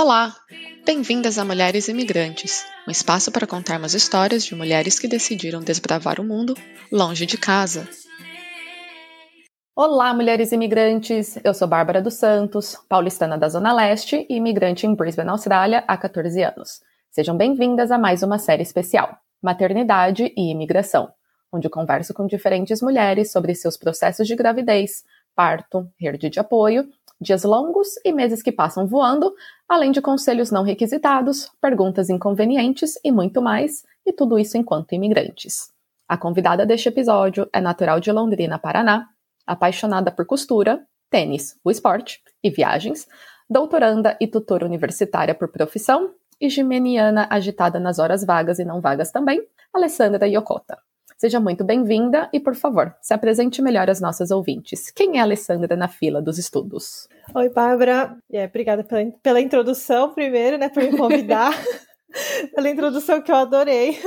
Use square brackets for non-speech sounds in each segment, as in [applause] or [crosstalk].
Olá! Bem-vindas a Mulheres Imigrantes, um espaço para contarmos histórias de mulheres que decidiram desbravar o mundo longe de casa. Olá, mulheres imigrantes! Eu sou Bárbara dos Santos, paulistana da Zona Leste e imigrante em Brisbane, Austrália, há 14 anos. Sejam bem-vindas a mais uma série especial, Maternidade e Imigração, onde converso com diferentes mulheres sobre seus processos de gravidez, parto, rede de apoio, dias longos e meses que passam voando, além de conselhos não requisitados, perguntas inconvenientes e muito mais, e tudo isso enquanto imigrantes. A convidada deste episódio é natural de Londrina, Paraná, apaixonada por costura, tênis, o esporte e viagens, doutoranda e tutora universitária por profissão e geminiana agitada nas horas vagas e não vagas também, Alessandra Yokota. Seja muito bem-vinda e, por favor, se apresente melhor às nossas ouvintes. Quem é a Alessandra na fila dos estudos? Oi, Bárbara. É, obrigada pela, pela introdução, primeiro, né, por me convidar. [laughs] pela introdução que eu adorei.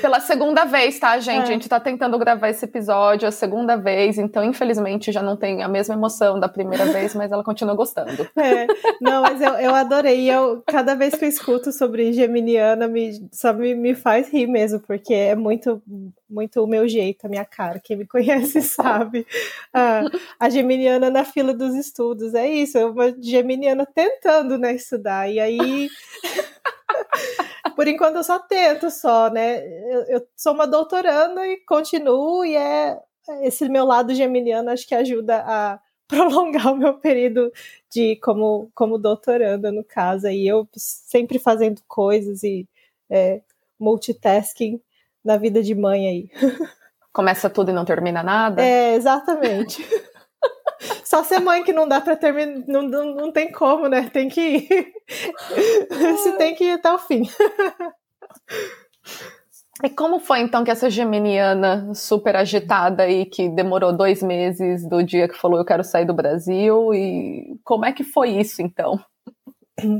Pela segunda vez, tá, gente? É. A gente tá tentando gravar esse episódio a segunda vez, então infelizmente já não tem a mesma emoção da primeira vez, mas ela continua gostando. [laughs] É, não, mas eu, eu adorei. Eu, cada vez que eu escuto sobre Geminiana, me, só me, me faz rir mesmo, porque é muito, muito o meu jeito, a minha cara. Quem me conhece [laughs] sabe. Ah, a Geminiana na fila dos estudos, é isso, é uma Geminiana tentando, né, estudar. E aí. Por enquanto eu só tento só, né? Eu, eu sou uma doutoranda e continuo, e é esse meu lado geminiano acho que ajuda a [laughs] prolongar o meu período de como, como doutoranda, no caso. E eu sempre fazendo coisas e é, multitasking na vida de mãe aí. [laughs] Começa tudo e não termina nada? É, exatamente. [laughs] Só ser mãe que não dá para terminar, não, não, não tem como, né? Tem que ir. [laughs] Você tem que ir até o fim. E como foi então que essa geminiana super agitada e que demorou dois meses do dia que falou eu quero sair do Brasil e como é que foi isso então?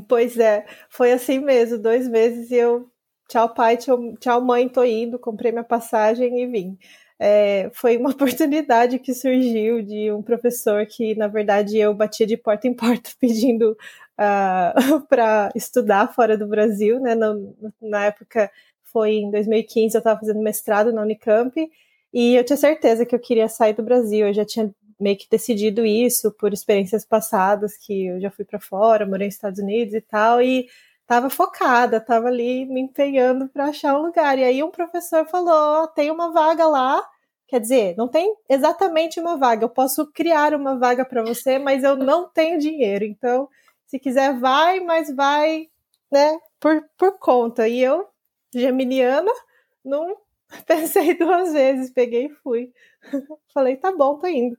Pois é, foi assim mesmo, dois meses e eu tchau pai, tchau, tchau mãe, tô indo, comprei minha passagem e vim é, foi uma [laughs] oportunidade que surgiu de um professor que, na verdade, eu batia de porta em porta [laughs] pedindo uh, ah, [laughs] para estudar fora do Brasil, né? Na, na época foi em 2015, eu estava fazendo mestrado na Unicamp e eu tinha certeza que eu queria sair do Brasil. Eu já tinha meio que decidido isso por experiências passadas, que eu já fui para fora, morei nos Estados Unidos e tal, e estava focada, estava ali me empenhando para achar um lugar. E aí um professor falou: tem uma vaga lá Quer dizer, não tem exatamente uma vaga. Eu posso criar uma vaga para você, mas eu não tenho dinheiro. Então, se quiser, vai, mas vai, né, por, por conta. E eu, geminiana, não [laughs] pensei duas vezes, peguei e fui. [laughs] Falei, tá bom, tô indo.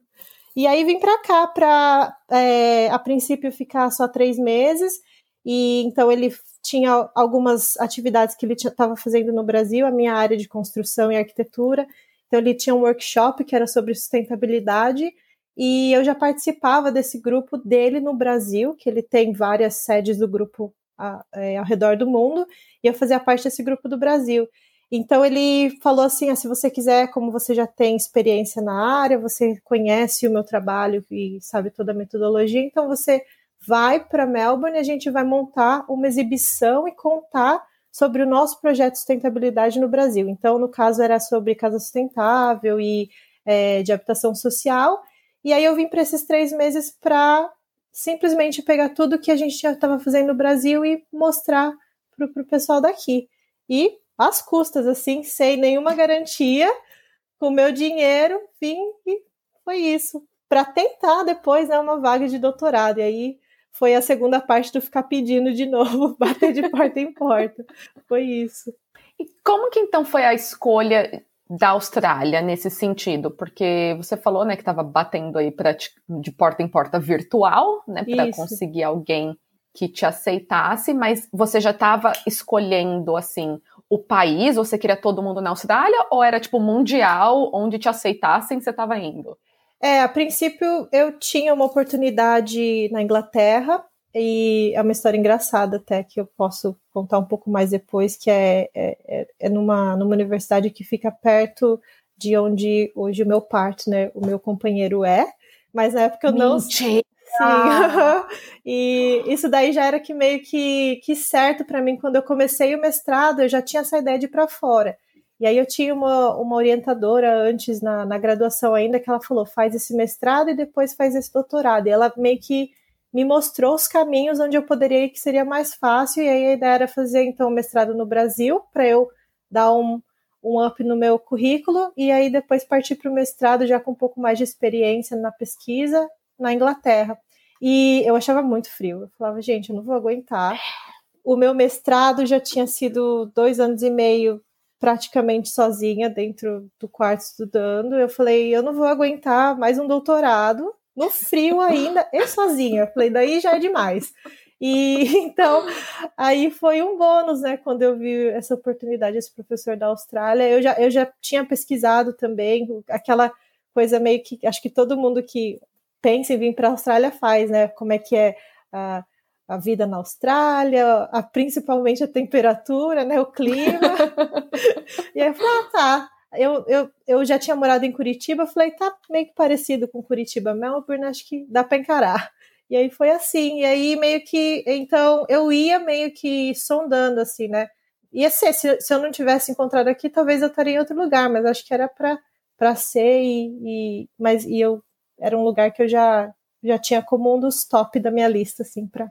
E aí vim para cá para, é, a princípio, ficar só três meses. E então ele tinha algumas atividades que ele estava fazendo no Brasil, a minha área de construção e arquitetura. Então ele tinha um workshop que era sobre sustentabilidade e eu já participava desse grupo dele no Brasil, que ele tem várias sedes do grupo a, é, ao redor do mundo, e eu fazia parte desse grupo do Brasil. Então ele falou assim: ah, se você quiser, como você já tem experiência na área, você conhece o meu trabalho e sabe toda a metodologia, então você vai para Melbourne, a gente vai montar uma exibição e contar sobre o nosso projeto de sustentabilidade no Brasil. Então, no caso, era sobre casa sustentável e é, de habitação social. E aí eu vim para esses três meses para simplesmente pegar tudo que a gente já estava fazendo no Brasil e mostrar para o pessoal daqui. E às custas, assim, sem nenhuma garantia, com meu dinheiro, vim e foi isso. Para tentar depois né, uma vaga de doutorado. E aí foi a segunda parte do ficar pedindo de novo, [laughs] bater de porta em porta. Foi isso. E como que então foi a escolha da Austrália nesse sentido? Porque você falou, né, que estava batendo aí pra, de porta em porta virtual, né, para conseguir alguém que te aceitasse, mas você já estava escolhendo assim o país, você queria todo mundo na Austrália ou era tipo mundial onde te aceitassem, você estava indo? É, a princípio eu tinha uma oportunidade na Inglaterra, e é uma história engraçada até que eu posso contar um pouco mais depois, que é, é, é, é numa, numa universidade que fica perto de onde hoje o meu partner, o meu companheiro é, Mas na época eu Mentira. não. Sim. [laughs] e isso daí já era que meio que, que certo para mim quando eu comecei o mestrado, eu já tinha essa ideia de ir para fora. E aí eu tinha uma, uma orientadora antes na, na graduação ainda que ela falou: faz esse mestrado e depois faz esse doutorado. E ela meio que me mostrou os caminhos onde eu poderia ir que seria mais fácil. E aí a ideia era fazer então o mestrado no Brasil para eu dar um, um up no meu currículo e aí depois partir para o mestrado já com um pouco mais de experiência na pesquisa na Inglaterra. E eu achava muito frio. Eu falava, gente, eu não vou aguentar. O meu mestrado já tinha sido dois anos e meio praticamente sozinha dentro do quarto estudando. Eu falei, eu não vou aguentar mais um doutorado no frio ainda e sozinha. Eu falei, daí já é demais. E [laughs] então, aí foi um bônus, né, quando eu vi essa oportunidade, esse professor da Austrália. Eu já, eu já tinha pesquisado também, aquela coisa meio que acho que todo mundo que pensa em vir para a Austrália faz, né? Como é que é a, a vida na Austrália, a, principalmente a temperatura, né? O clima. [laughs] e aí eu falei, ah, tá. Eu, eu, eu já tinha morado em Curitiba, falei, tá meio que parecido com Curitiba, Melbourne, acho que dá para encarar. E aí foi assim, e aí meio que, então eu ia meio que sondando, assim, né? Ia ser, se, se eu não tivesse encontrado aqui, talvez eu estaria em outro lugar, mas acho que era para ser, e, e, mas e eu era um lugar que eu já, já tinha como um dos top da minha lista, assim, para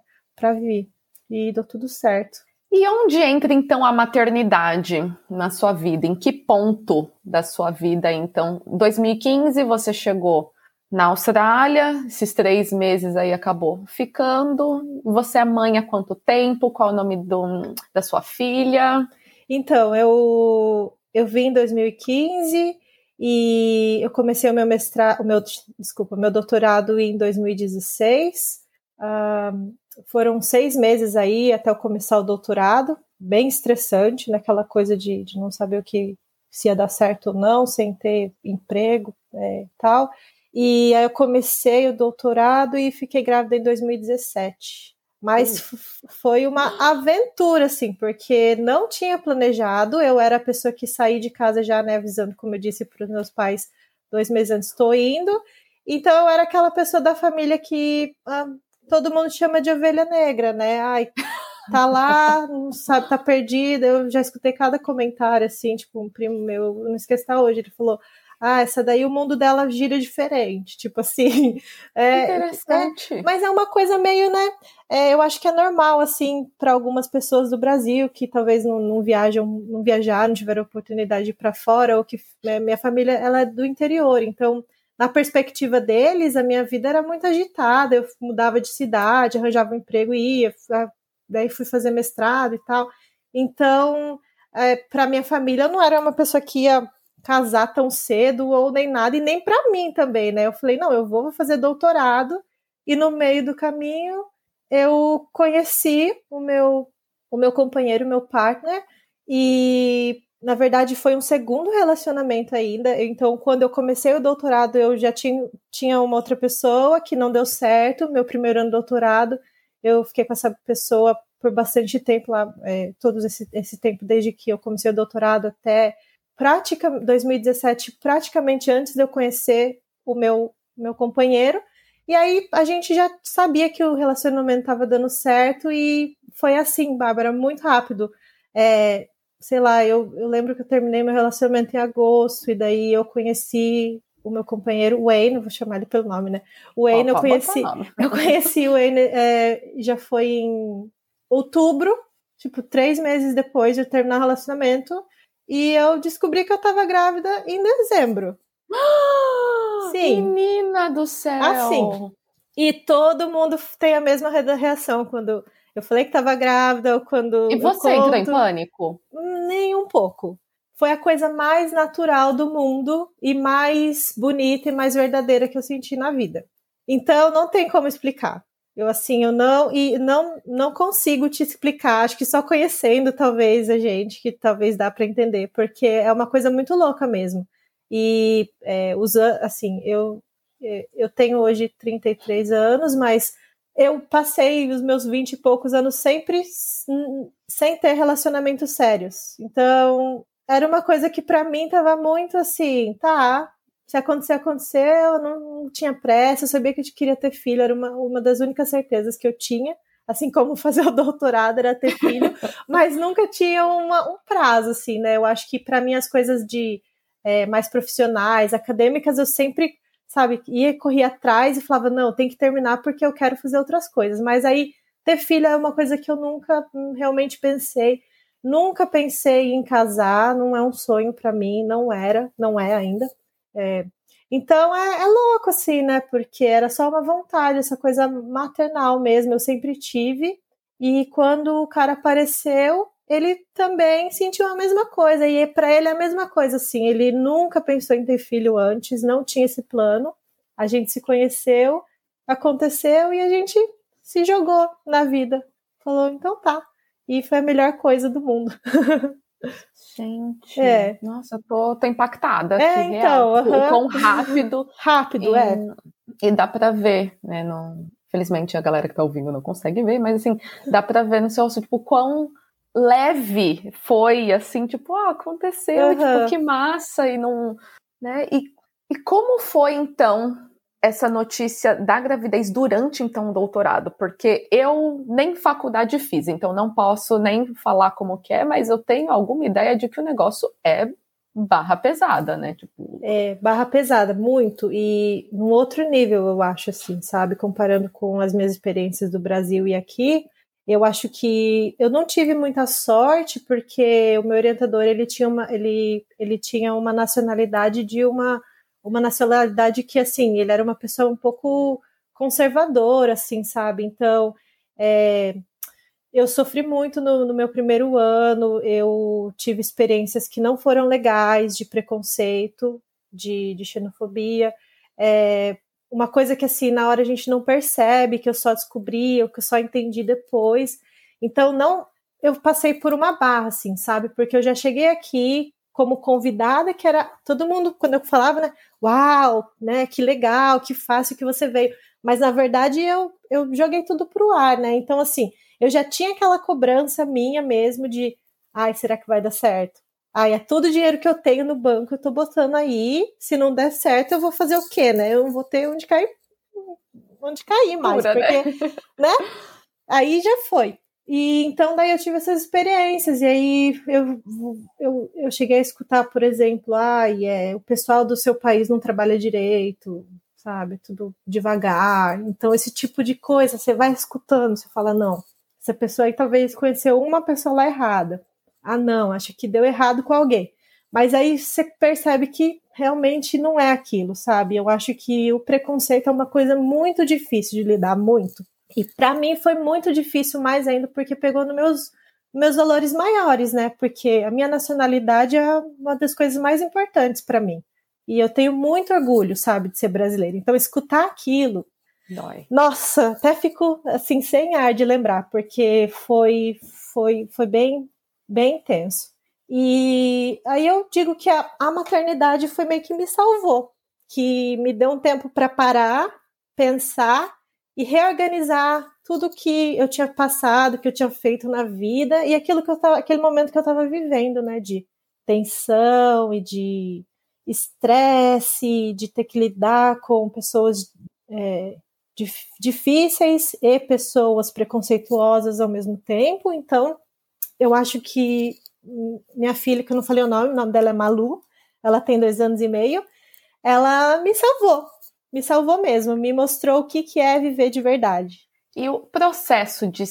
vir. E deu tudo certo. E onde entra então a maternidade na sua vida? Em que ponto da sua vida, então? 2015 você chegou na Austrália, esses três meses aí acabou ficando. Você é mãe há quanto tempo? Qual é o nome do, da sua filha? Então, eu, eu vim em 2015 e eu comecei o meu mestrado, o meu, desculpa, meu doutorado em 2016. Um, foram seis meses aí até eu começar o doutorado, bem estressante, naquela coisa de, de não saber o que se ia dar certo ou não, sem ter emprego é, e tal. E aí eu comecei o doutorado e fiquei grávida em 2017. Mas hum. foi uma aventura, assim, porque não tinha planejado. Eu era a pessoa que saí de casa já, né, avisando, como eu disse para os meus pais, dois meses antes estou indo. Então eu era aquela pessoa da família que ah, todo mundo chama de ovelha negra, né? Ai, tá lá, [laughs] não sabe, tá perdida. Eu já escutei cada comentário, assim, tipo, um primo meu, não esqueço tá hoje, ele falou ah, essa daí o mundo dela gira diferente, [laughs] tipo assim. É, Interessante. É, mas é uma coisa meio, né? É, eu acho que é normal, assim, para algumas pessoas do Brasil que talvez não, não viajam, não viajaram, não tiveram oportunidade de ir para fora, ou que né, minha família ela é do interior, então na perspectiva deles, a minha vida era muito agitada. Eu mudava de cidade, arranjava um emprego e ia, daí fui fazer mestrado e tal. Então, é, para minha família, eu não era uma pessoa que ia casar tão cedo ou nem nada, e nem para mim também, né? Eu falei, não, eu vou fazer doutorado, e no meio do caminho eu conheci o meu, o meu companheiro, o meu partner, e na verdade foi um segundo relacionamento ainda. Então, quando eu comecei o doutorado, eu já tinha, tinha uma outra pessoa que não deu certo. Meu primeiro ano de doutorado, eu fiquei com essa pessoa por bastante tempo lá, é, todo esse, esse tempo, desde que eu comecei o doutorado até prática 2017, praticamente antes de eu conhecer o meu meu companheiro. E aí a gente já sabia que o relacionamento estava dando certo e foi assim, Bárbara, muito rápido. É, sei lá, eu, eu lembro que eu terminei meu relacionamento em agosto e daí eu conheci o meu companheiro Wayne, vou chamar ele pelo nome, né? O Wayne, Opa, eu conheci, eu conheci o Wayne é, já foi em outubro, tipo três meses depois de eu terminar o relacionamento. E eu descobri que eu tava grávida em dezembro. [gasps] Sim. Menina do céu! Assim. E todo mundo tem a mesma reação quando eu falei que tava grávida quando. E você conto... entrou em pânico? Nem um pouco. Foi a coisa mais natural do mundo e mais bonita e mais verdadeira que eu senti na vida. Então não tem como explicar. Eu assim, eu não e não não consigo te explicar, acho que só conhecendo talvez a gente que talvez dá para entender, porque é uma coisa muito louca mesmo. E é, usa assim, eu eu tenho hoje 33 anos, mas eu passei os meus 20 e poucos anos sempre sem ter relacionamentos sérios. Então, era uma coisa que para mim tava muito assim, tá, se acontecer, aconteceu, não tinha pressa, eu sabia que eu queria ter filho, era uma, uma das únicas certezas que eu tinha assim como [laughs] fazer o doutorado era ter filho, [laughs] mas nunca tinha uma, um prazo, assim, né? Eu acho que para mim as coisas de é, mais profissionais, acadêmicas, eu sempre, sabe, ia correr atrás e falava, não, tem que terminar porque eu quero fazer outras coisas. Mas aí ter filho é uma coisa que eu nunca hum, realmente pensei. Nunca pensei em casar, não é um sonho para mim, não era, não é ainda. É, então é, é, louco, assim, né? Porque era só uma vontade, essa coisa maternal mesmo, eu sempre tive. E quando o cara apareceu, ele também sentiu a mesma coisa. E para ele é a mesma coisa, assim. Ele nunca pensou em ter filho antes, não tinha esse plano. A gente se conheceu, aconteceu e a gente se jogou na vida. Falou, então tá. E foi a melhor coisa do mundo. [laughs] Gente, é. nossa, eu tô, tô impactada. É, então, real. Uhum. O quão rápido. rápido, é. E dá pra ver, né? Felizmente a galera que tá ouvindo não consegue ver, mas assim, dá pra ver no seu tipo, quão leve foi, assim, tipo, ah, aconteceu, uhum. tipo, que massa, e não. Né? E, e como foi então essa notícia da gravidez durante então o doutorado, porque eu nem faculdade fiz, então não posso nem falar como que é, mas eu tenho alguma ideia de que o negócio é barra pesada, né? Tipo... É, barra pesada, muito, e num outro nível, eu acho, assim, sabe? Comparando com as minhas experiências do Brasil e aqui, eu acho que eu não tive muita sorte, porque o meu orientador, ele tinha uma, ele, ele tinha uma nacionalidade de uma uma nacionalidade que, assim, ele era uma pessoa um pouco conservadora, assim, sabe? Então, é, eu sofri muito no, no, meu primeiro ano, eu tive experiências que não foram legais, de preconceito, de, de xenofobia. É, uma coisa que, assim, na hora a gente não percebe, que eu só descobri, ou que eu só entendi depois. Então, não. Eu passei por uma barra, assim, sabe? Porque eu já cheguei aqui como convidada, que era todo mundo, quando eu falava, né? Uau, né? Que legal, que fácil que você veio. Mas na verdade eu, eu joguei tudo pro ar, né? Então, assim, eu já tinha aquela cobrança minha mesmo de ai, será que vai dar certo? Ai, é todo o dinheiro que eu tenho no banco, eu tô botando aí. Se não der certo, eu vou fazer o quê, né? Eu não vou ter onde cair, onde cair mais, Pura, porque, né? né? Aí já foi. E então daí eu tive essas experiências, e aí eu, eu, eu cheguei a escutar, por exemplo, ah, é, o pessoal do seu país não trabalha direito, sabe? Tudo devagar. Então, esse tipo de coisa, você vai escutando, você fala, não, essa pessoa aí talvez conheceu uma pessoa lá errada. Ah, não, acho que deu errado com alguém. Mas aí você percebe que realmente não é aquilo, sabe? Eu acho que o preconceito é uma coisa muito difícil de lidar, muito. E para mim foi muito difícil mais ainda porque pegou nos meus meus valores maiores, né? Porque a minha nacionalidade é uma das coisas mais importantes para mim. E eu tenho muito orgulho, sabe, de ser brasileira. Então escutar aquilo Dói. Nossa, até fico assim sem ar de lembrar, porque foi foi foi bem bem intenso. E aí eu digo que a, a maternidade foi meio que me salvou, que me deu um tempo para parar, pensar e reorganizar tudo que eu tinha passado, que eu tinha feito na vida e aquilo que eu tava, aquele momento que eu estava vivendo, né, de tensão e de estresse, de ter que lidar com pessoas é, dif difíceis e pessoas preconceituosas ao mesmo tempo. Então, eu acho que minha filha, que eu não falei o nome, o nome dela é Malu, ela tem dois anos e meio, ela me salvou, me salvou mesmo, me mostrou o que, que é viver de verdade. E o processo de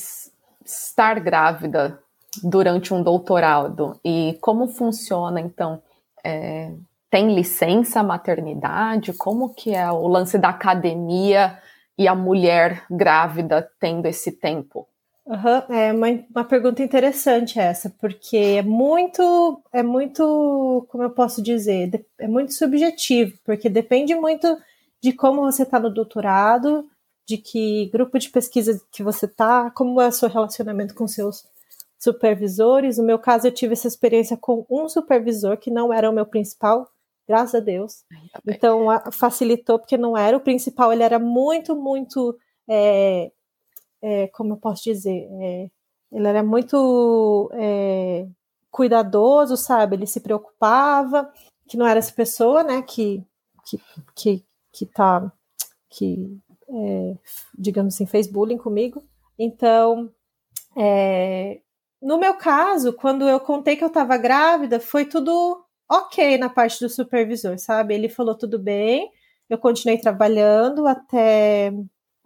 estar grávida durante um doutorado e como funciona então? É, tem licença maternidade? Como que é o lance da academia e a mulher grávida tendo esse tempo? Uhum, é uma, uma pergunta interessante essa, porque é muito, é muito, como eu posso dizer, é muito subjetivo, porque depende muito de como você está no doutorado, de que grupo de pesquisa que você está, como é o seu relacionamento com seus supervisores. No meu caso, eu tive essa experiência com um supervisor que não era o meu principal, graças a Deus. Então, facilitou, porque não era o principal, ele era muito, muito. É, é, como eu posso dizer? É, ele era muito é, cuidadoso, sabe? Ele se preocupava, que não era essa pessoa, né, que que, que, que tá, que, é, digamos assim, fez bullying comigo. Então, é, no meu caso, quando eu contei que eu estava grávida, foi tudo ok na parte do supervisor, sabe? Ele falou tudo bem, eu continuei trabalhando até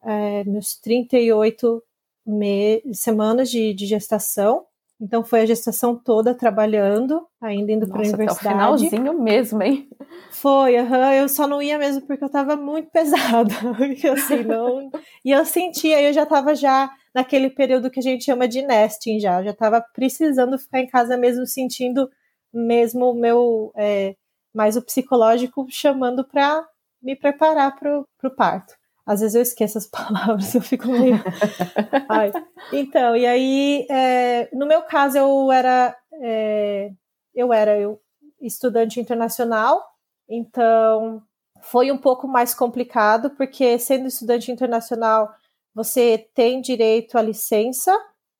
é, meus 38 me semanas de, de gestação. Então foi a gestação toda trabalhando, ainda indo para a universidade. Até o finalzinho mesmo, hein? Foi, uhum, eu só não ia mesmo porque eu estava muito pesada. [laughs] assim, não... [laughs] E eu sentia, eu já estava já naquele período que a gente chama de nesting já, já estava precisando ficar em casa mesmo, sentindo mesmo o meu, é, mais o psicológico chamando para me preparar para o parto. Às vezes eu esqueço as [laughs] palavras, eu fico meio. [laughs] Ai. Então, e aí, é, no meu caso, eu era, é, eu era eu, estudante internacional, então foi um pouco mais complicado, porque sendo estudante internacional, você tem direito à licença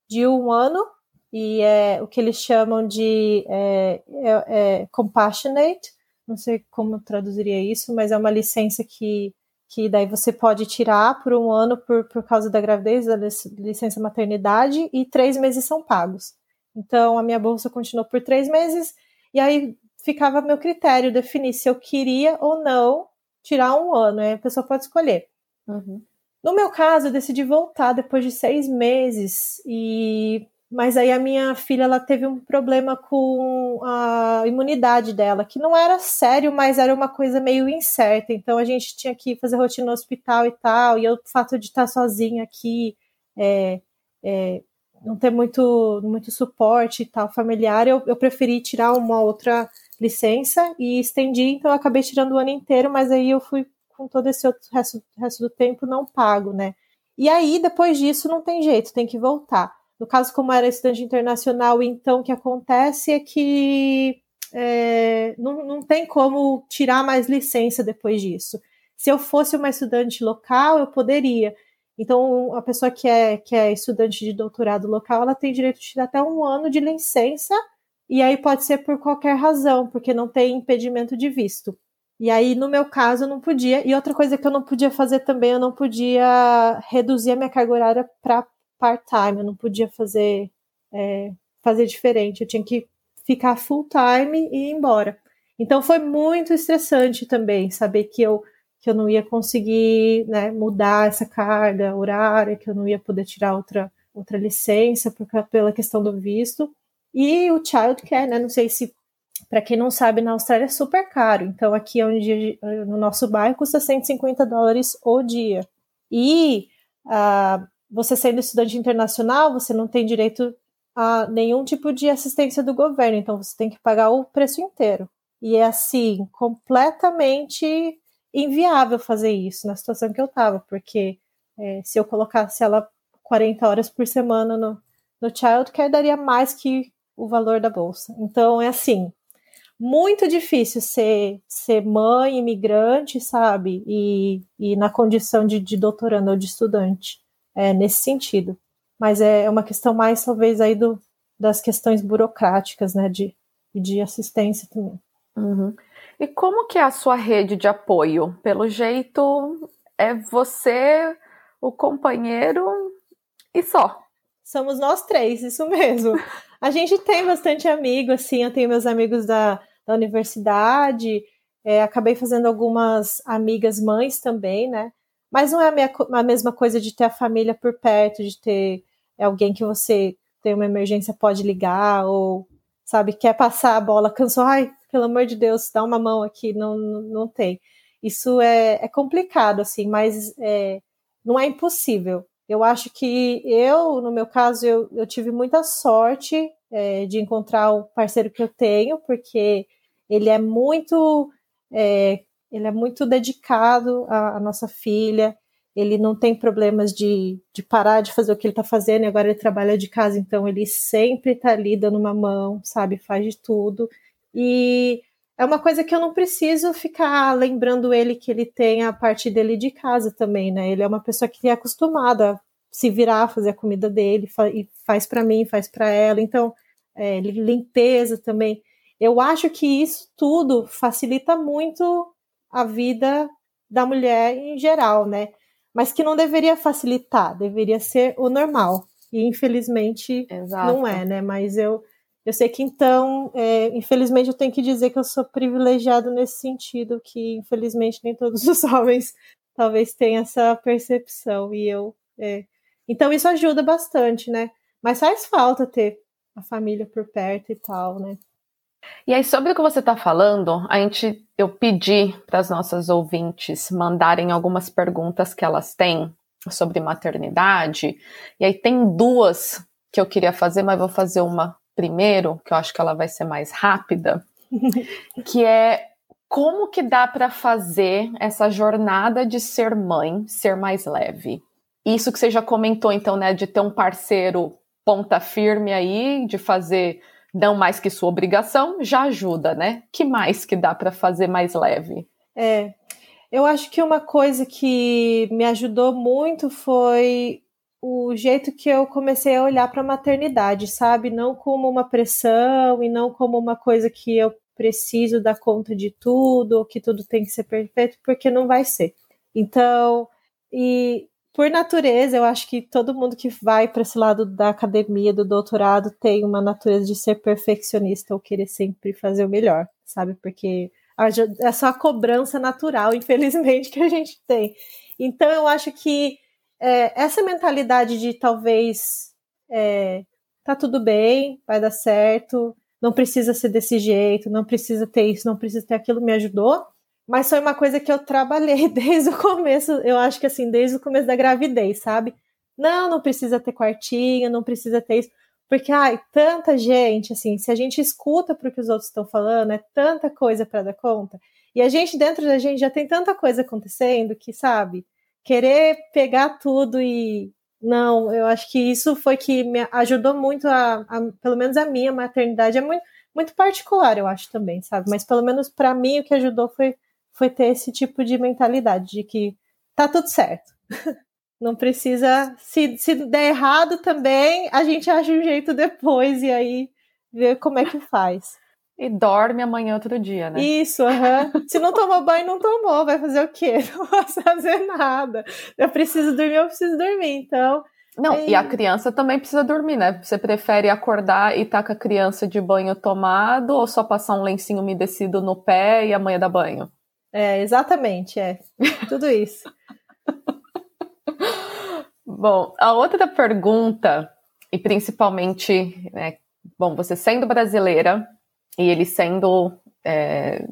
de um ano, e é o que eles chamam de é, é, é compassionate, não sei como traduziria isso, mas é uma licença que que daí você pode tirar por um ano por, por causa da gravidez, da licença maternidade, e três meses são pagos. Então, a minha bolsa continuou por três meses, e aí ficava meu critério definir se eu queria ou não tirar um ano, a pessoa pode escolher. Uhum. No meu caso, eu decidi voltar depois de seis meses, e mas aí a minha filha ela teve um problema com a imunidade dela, que não era sério, mas era uma coisa meio incerta. Então a gente tinha que fazer rotina no hospital e tal. E o fato de estar sozinha aqui, é, é, não ter muito, muito suporte e tal familiar, eu, eu preferi tirar uma outra licença e estendi. Então eu acabei tirando o ano inteiro, mas aí eu fui com todo esse outro resto, resto do tempo não pago, né? E aí depois disso não tem jeito, tem que voltar. No caso, como era estudante internacional, então o que acontece é que é, não, não tem como tirar mais licença depois disso. Se eu fosse uma estudante local, eu poderia. Então, a pessoa que é, que é estudante de doutorado local, ela tem direito de tirar até um ano de licença, e aí pode ser por qualquer razão, porque não tem impedimento de visto. E aí, no meu caso, eu não podia. E outra coisa que eu não podia fazer também, eu não podia reduzir a minha carga horária para part-time, eu não podia fazer, é, fazer diferente, eu tinha que ficar full-time e ir embora. Então foi muito estressante também saber que eu, que eu não ia conseguir né, mudar essa carga horária, que eu não ia poder tirar outra, outra licença por, pela questão do visto. E o childcare, né? Não sei se, para quem não sabe, na Austrália é super caro. Então aqui onde, no nosso bairro custa 150 dólares o dia. E uh, você sendo estudante internacional, você não tem direito a nenhum tipo de assistência do governo, então você tem que pagar o preço inteiro. E é assim, completamente inviável fazer isso na situação que eu estava, porque é, se eu colocasse ela 40 horas por semana no, no childcare, daria mais que o valor da bolsa. Então é assim, muito difícil ser, ser mãe, imigrante, sabe? E, e na condição de, de doutorando ou de estudante é, nesse sentido. Mas é uma questão mais, talvez, aí do, das questões burocráticas, né, de, de assistência também. Uhum. E como que é a sua rede de apoio? Pelo jeito, é você, o companheiro e só. Somos nós três, isso mesmo. [laughs] A gente tem bastante amigo, assim, eu tenho meus amigos da, da universidade, é, acabei fazendo algumas amigas mães também, né? Mas não é a, minha, a mesma coisa de ter a família por perto, de ter alguém que você tem uma emergência pode ligar, ou, sabe, quer passar a bola, cansou, ai, pelo amor de Deus, dá uma mão aqui, não, não, tem. Isso é, é complicado, assim, mas é, não é impossível. Eu acho que eu, no meu caso, eu, eu tive muita sorte é, de encontrar o parceiro que eu tenho, porque ele é muito é, ele é muito dedicado à, à nossa filha, ele não tem problemas de, de parar de fazer o que ele está fazendo, e agora ele trabalha de casa, então ele sempre está ali dando uma mão, sabe, faz de tudo. E é uma coisa que eu não preciso ficar lembrando ele que ele tem a parte dele de casa também, né? Ele é uma pessoa que é acostumada a se virar, fazer a comida dele, e faz para mim, faz para ela, então é, limpeza também. Eu acho que isso tudo facilita muito a vida da mulher em geral, né? Mas que não deveria facilitar, deveria ser o normal. E infelizmente Exato. não é, né? Mas eu, eu sei que então, é, infelizmente, eu tenho que dizer que eu sou privilegiado nesse sentido, que infelizmente nem todos [laughs] os homens talvez tenham essa percepção. E eu. É... Então isso ajuda bastante, né? Mas faz falta ter a família por perto e tal, né? E aí, sobre o que você está falando, a gente, eu pedi para as nossas ouvintes mandarem algumas perguntas que elas têm sobre maternidade. E aí tem duas que eu queria fazer, mas vou fazer uma primeiro, que eu acho que ela vai ser mais rápida, [laughs] que é como que dá para fazer essa jornada de ser mãe ser mais leve? Isso que você já comentou, então, né, de ter um parceiro ponta firme aí, de fazer não mais que sua obrigação, já ajuda, né? Que mais que dá para fazer mais leve? É, eu acho que uma coisa que me ajudou muito foi o jeito que eu comecei a olhar para a maternidade, sabe? Não como uma pressão e não como uma coisa que eu preciso dar conta de tudo, ou que tudo tem que ser perfeito, porque não vai ser. Então, e por natureza, eu acho que todo mundo que vai para esse lado da academia, do doutorado, tem uma natureza de ser perfeccionista ou querer sempre fazer o melhor, sabe? Porque é só a cobrança natural, [laughs] infelizmente, que a gente tem. Então, eu acho que é, essa mentalidade de talvez é, tá tudo bem, vai dar certo, não precisa ser desse jeito, não precisa ter isso, não precisa ter aquilo, me ajudou. Mas foi uma coisa que eu trabalhei [laughs] desde o começo, eu acho que assim, desde o começo da gravidez, sabe? Não, não precisa ter quartinho, não precisa ter isso. Porque, ai, tanta gente, assim, se a gente escuta para o que os outros estão falando, é tanta coisa para dar conta. E a gente, dentro da gente, já tem tanta coisa acontecendo que, sabe, querer pegar tudo e. Não, eu acho que isso foi que me ajudou muito a, a pelo menos a minha maternidade é muito, muito particular, eu acho também, sabe? Mas pelo menos para mim o que ajudou foi, foi ter esse tipo de mentalidade de que tá tudo certo. [laughs] Não precisa. Se, se der errado também, a gente acha um jeito depois e aí vê como é que [laughs] faz. E dorme amanhã outro dia, né? Isso, uhum. Se não tomou banho, não tomou. Vai fazer o quê? [laughs] Não vai fazer nada. Eu preciso dormir, eu preciso dormir. Então. Não, é... e a criança também precisa dormir, né? Você prefere acordar e estar tá com a criança de banho tomado ou só passar um lencinho umedecido no pé e amanhã dar banho? É, exatamente, é. Tudo isso. Bom, a outra pergunta, e principalmente, né, bom, você sendo brasileira e ele sendo é,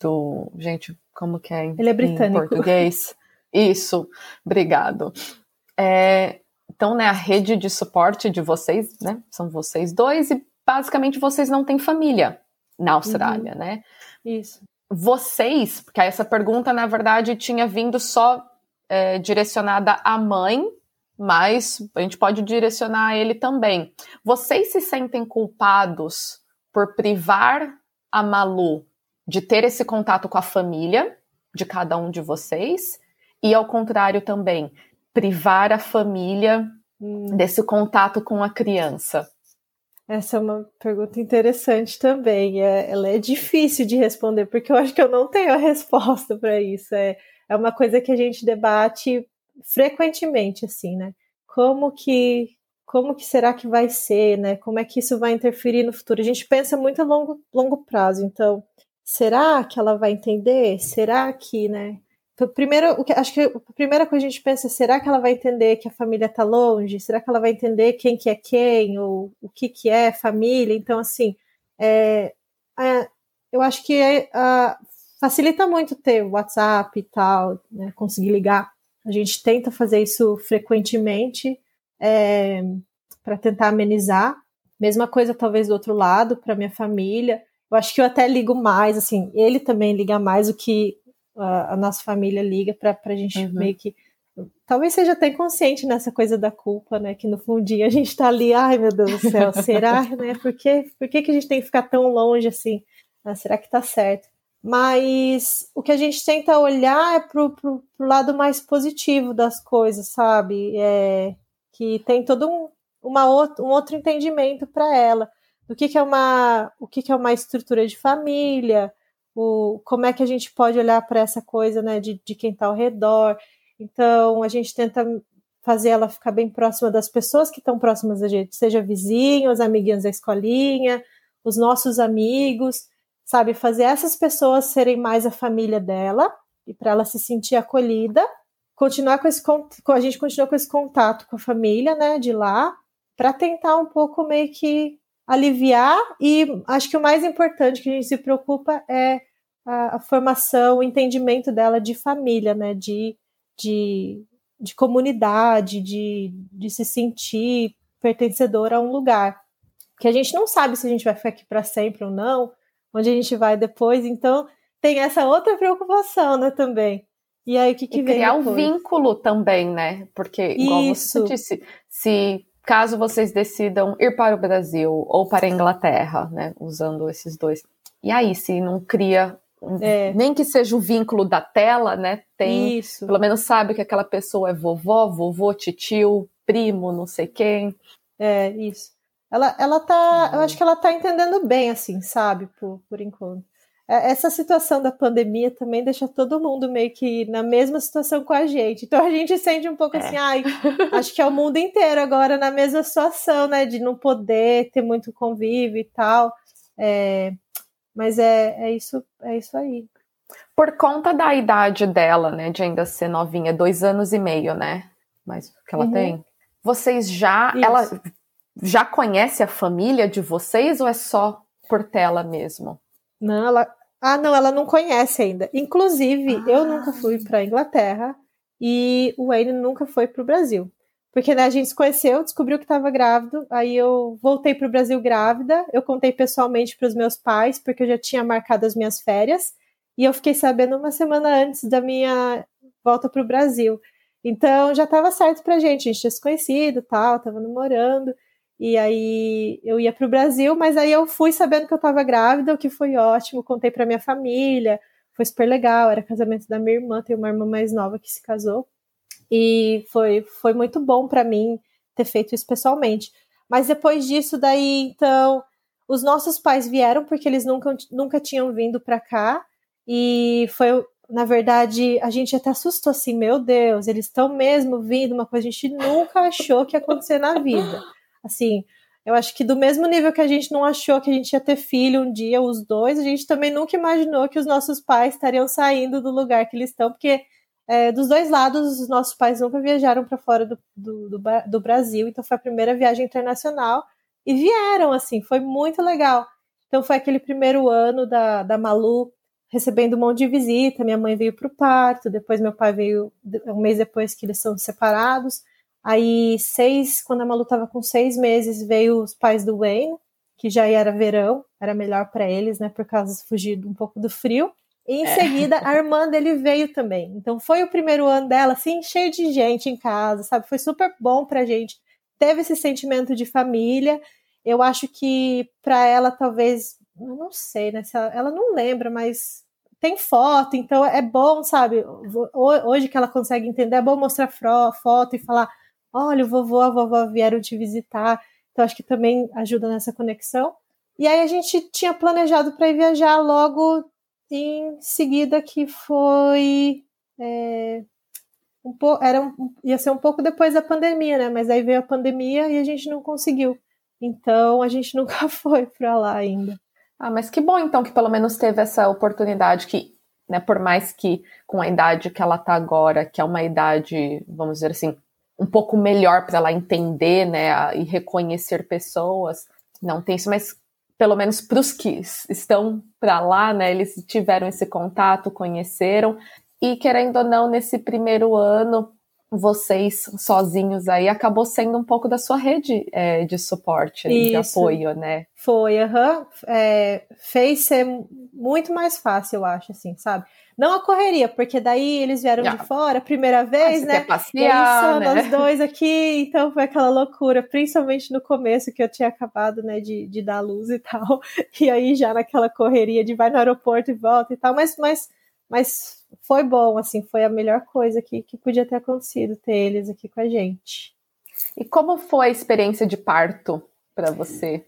do. Gente, como que é em, ele é britânico. em português? Isso, obrigado. É, então, né, a rede de suporte de vocês, né, são vocês dois, e basicamente vocês não têm família na Austrália, uhum. né? Isso. Vocês, porque essa pergunta, na verdade, tinha vindo só é, direcionada à mãe mas a gente pode direcionar ele também. Vocês se sentem culpados por privar a Malu de ter esse contato com a família de cada um de vocês? E ao contrário também, privar a família hum. desse contato com a criança? Essa é uma pergunta interessante também. É, ela é difícil de responder, porque eu acho que eu não tenho a [laughs] resposta para isso. É, é uma coisa que a gente debate frequentemente, assim, né? Como que como que será que vai ser, né? Como é que isso vai interferir no futuro? A gente pensa muito a longo, longo prazo, então, será que ela vai entender? Será que, né? Primeiro, o que, acho que a primeira coisa que a gente pensa é, será que ela vai entender que a família está longe? Será que ela vai entender quem que é quem? Ou o que que é família? Então, assim, é, é, eu acho que é, facilita muito ter WhatsApp e tal, né, conseguir ligar a gente tenta fazer isso frequentemente é, para tentar amenizar. Mesma coisa, talvez, do outro lado, para minha família. Eu acho que eu até ligo mais, assim, ele também liga mais do que a, a nossa família liga para a gente uhum. meio que. Talvez seja até consciente nessa coisa da culpa, né? Que no fundinho a gente está ali, ai meu Deus do céu, [laughs] será, né? Por, que, por que, que a gente tem que ficar tão longe assim? Ah, será que tá certo? mas o que a gente tenta olhar é pro, pro, pro lado mais positivo das coisas, sabe? É, que tem todo um, uma outro, um outro entendimento para ela do que, que é uma o que, que é uma estrutura de família, o, como é que a gente pode olhar para essa coisa né, de, de quem está ao redor. Então, a gente tenta fazer ela ficar bem próxima das pessoas que estão próximas da gente, seja vizinhos, amiguinhos da escolinha, os nossos amigos, sabe? Fazer essas pessoas serem mais a família dela e para ela se sentir acolhida. Continuar com esse a gente continua com esse contato com a família, né, de lá, para tentar um pouco meio que aliviar e acho que o mais importante que a gente se preocupa é a, a formação, o entendimento dela de família, né, de, de de comunidade, de, de se sentir pertencedor a um lugar. Que a gente não sabe se a gente vai ficar aqui para sempre ou não, onde a gente vai depois, então tem essa outra preocupação, né, também. E aí o que, que e vem criar depois? um vínculo também, né? Porque, igual Isso. você disse, se caso vocês decidam ir para o Brasil ou para a Inglaterra, né, usando esses dois, e aí se não cria É. nem que seja o vínculo da tela, né? Tem, Isso. pelo menos sabe que aquela pessoa é vovó, vovô, titio, primo, não sei quem. É, isso. Ela, ela tá. Eu acho que ela tá entendendo bem, assim, sabe, por, por enquanto. É, Essa situação da pandemia também deixa todo mundo meio que na mesma situação com a gente. Então a gente sente um pouco É. assim, ai, acho que é o mundo inteiro agora na mesma situação, né? De não poder ter muito convívio e tal. É, mas é, é isso, é isso aí. Por conta da idade dela, né, de ainda ser novinha, dois anos e meio, né? Mas que ela Uhum. tem. Vocês já, Isso. ela já conhece a família de vocês ou é só por tela mesmo? Não, ela. Ah, não, ela não conhece ainda. Inclusive, Ah. eu nunca fui para Inglaterra e o Wayne nunca foi para o Brasil. Porque né, a gente se conheceu, descobriu que estava grávido, aí eu voltei para o Brasil grávida, eu contei pessoalmente para os meus pais, porque eu já tinha marcado as minhas férias, e eu fiquei sabendo uma semana antes da minha volta para o Brasil. Então já estava certo pra gente, a gente tinha se conhecido tal, tava namorando. E aí eu ia para o Brasil, mas aí eu fui sabendo que eu estava grávida, o que foi ótimo. Contei para minha família, foi super legal. Era casamento da minha irmã, tem uma irmã mais nova que se casou. E foi, foi muito bom para mim ter feito isso pessoalmente. Mas depois disso, daí então, os nossos pais vieram porque eles nunca, nunca tinham vindo para cá. E foi, na verdade, a gente até assustou assim: meu Deus, eles estão mesmo vindo, uma coisa que a gente nunca achou que ia acontecer na vida. Assim, eu acho que do mesmo nível que a gente não achou que a gente ia ter filho um dia, os dois, a gente também nunca imaginou que os nossos pais estariam saindo do lugar que eles estão, porque é, dos dois lados, os nossos pais nunca viajaram para fora do, do, do, do Brasil, então foi a primeira viagem internacional e vieram, assim, foi muito legal. Então foi aquele primeiro ano da, da Malu recebendo um monte de visita. Minha mãe veio para o parto, depois meu pai veio um mês depois que eles são separados. Aí, seis, quando a Malu estava com seis meses, veio os pais do Wayne, que já era verão, era melhor para eles, né, por causa de fugir um pouco do frio. E em É. seguida, a irmã dele veio também. Então, foi o primeiro ano dela, assim, cheio de gente em casa, sabe? Foi super bom pra gente. Teve esse sentimento de família. Eu acho que para ela, talvez, eu não sei, né? se ela, ela não lembra, mas tem foto, então é bom, sabe? Ho- Hoje que ela consegue entender, é bom mostrar foto e falar: olha, o vovô, a vovó vieram te visitar. Então, acho que também ajuda nessa conexão. E aí, a gente tinha planejado para ir viajar logo em seguida, que foi. é, um po- era um- ia ser um pouco depois da pandemia, né? Mas aí veio a pandemia e a gente não conseguiu. Então, a gente [laughs] nunca foi para lá ainda. Ah, mas que bom então que pelo menos teve essa oportunidade que, né, por mais que com a idade que ela tá agora, que é uma idade, vamos dizer assim, um pouco melhor para ela entender, né, e reconhecer pessoas, não tem isso, mas pelo menos para os que estão para lá, né, eles tiveram esse contato, conheceram. E querendo ou não nesse primeiro ano vocês sozinhos aí acabou sendo um pouco da sua rede é, de suporte, de apoio, né? Foi, aham. É, fez ser muito mais fácil, eu acho, assim, sabe? Não a correria, porque daí eles vieram Já. de fora, primeira Ah, vez, você né? quer E aí passear, né? nós dois aqui, então foi aquela loucura, principalmente no começo que eu tinha acabado, né, de, de dar luz e [laughs] tal. E aí já naquela correria de vai no aeroporto e volta e tal, mas, mas, mas foi bom, assim, foi a melhor coisa que, que podia ter acontecido ter eles aqui com a gente. E como foi a experiência de parto para você?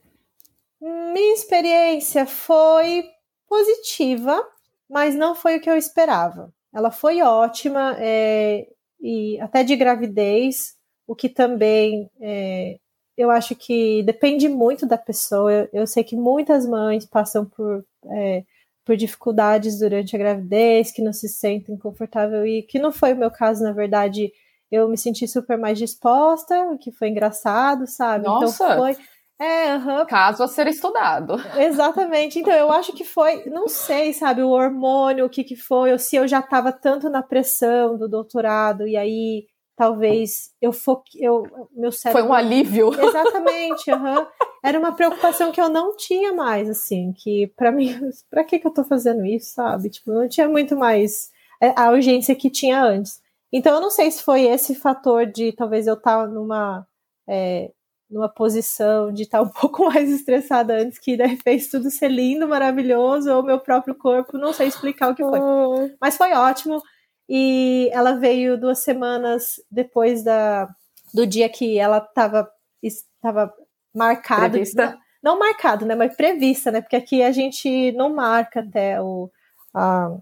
Minha experiência foi positiva. mas não foi o que eu esperava. Ela foi ótima, é, e até de gravidez, o que também é, eu acho que depende muito da pessoa. Eu, eu sei que muitas mães passam por, é, por dificuldades durante a gravidez, que não se sentem confortável e que não foi o meu caso, na verdade. Eu me senti super mais disposta, o que foi engraçado, sabe? Então Nossa. Então foi é, uhum. Caso a ser estudado. Exatamente. Então, eu acho que foi, não sei, sabe, o hormônio, o que que foi, ou se eu já estava tanto na pressão do doutorado, e aí talvez eu foque, eu, meu cérebro... Foi um alívio. [laughs] Exatamente, uhum. Era uma preocupação que eu não tinha mais, assim, que para mim, [laughs] para que que eu tô fazendo isso, sabe? Tipo, não tinha muito mais é, a urgência que tinha antes. Então, eu não sei se foi esse fator de talvez eu estar tá numa... É, numa posição de estar um [laughs] pouco mais estressada antes, que daí fez tudo ser lindo, maravilhoso, ou meu próprio corpo, não sei explicar o que foi. Oh. Mas foi ótimo. E ela veio duas semanas depois da, do dia que ela estava estava marcada. Prevista. Não, não marcado, né? Mas prevista, né? Porque aqui a gente não marca até o, a,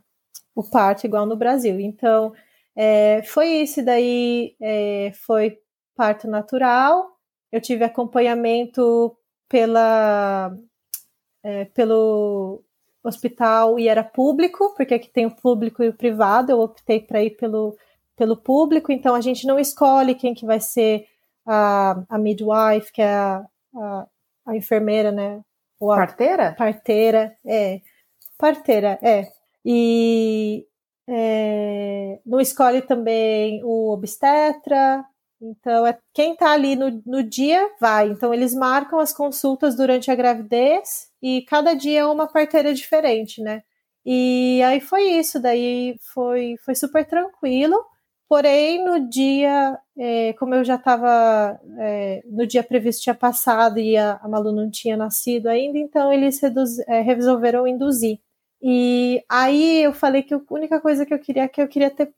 o parto igual no Brasil. Então, é, foi isso. Daí é, foi parto natural eu tive acompanhamento pela, é, pelo hospital e era público, porque aqui tem o público e o privado, eu optei para ir pelo, pelo público, então a gente não escolhe quem que vai ser a, a midwife, que é a, a, a enfermeira, né? Ou a parteira? Parteira, é. Parteira, é. E é, não escolhe também o obstetra, então, é, quem está ali no, no dia vai. Então, eles marcam as consultas durante a gravidez e cada dia é uma parteira diferente, né? E aí foi isso, daí foi, foi super tranquilo. Porém, no dia, é, como eu já estava, é, no dia previsto tinha passado e a, a Malu não tinha nascido ainda, então eles reduz, é, resolveram induzir. E aí eu falei que a única coisa que eu queria é que eu queria ter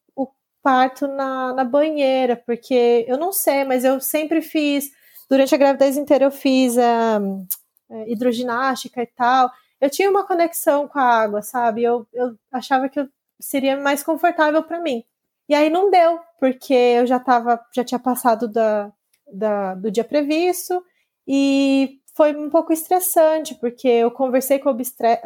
parto na, na banheira, porque eu não sei, mas eu sempre fiz, durante a gravidez inteira eu fiz um, é, hidroginástica e tal. Eu tinha uma conexão com a água, sabe? Eu, eu achava que eu seria mais confortável para mim. E aí não deu, porque eu já tava, já tinha passado da, da, do dia previsto e foi um pouco estressante, porque eu conversei com a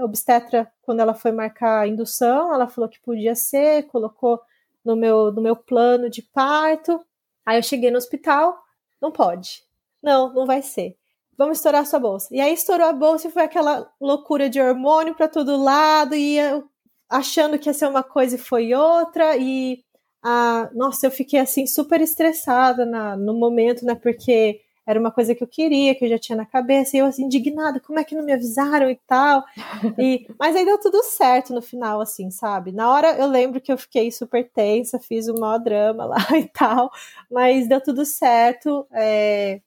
obstetra quando ela foi marcar a indução, ela falou que podia ser, colocou no meu, no meu plano de parto. Aí eu cheguei no hospital, não pode. Não, não vai ser. Vamos estourar sua bolsa. E aí estourou a bolsa e foi aquela loucura de hormônio para todo lado, e eu achando que ia ser uma coisa e foi outra, e ah, nossa, eu fiquei assim super estressada na, no momento, né? Porque era uma coisa que eu queria, que eu já tinha na cabeça, e eu assim, indignada, como é que não me avisaram e tal. E, [laughs] mas aí deu tudo certo no final, assim, sabe? Na hora eu lembro que eu fiquei super tensa, fiz o maior drama lá [laughs] e tal, mas deu tudo certo, é,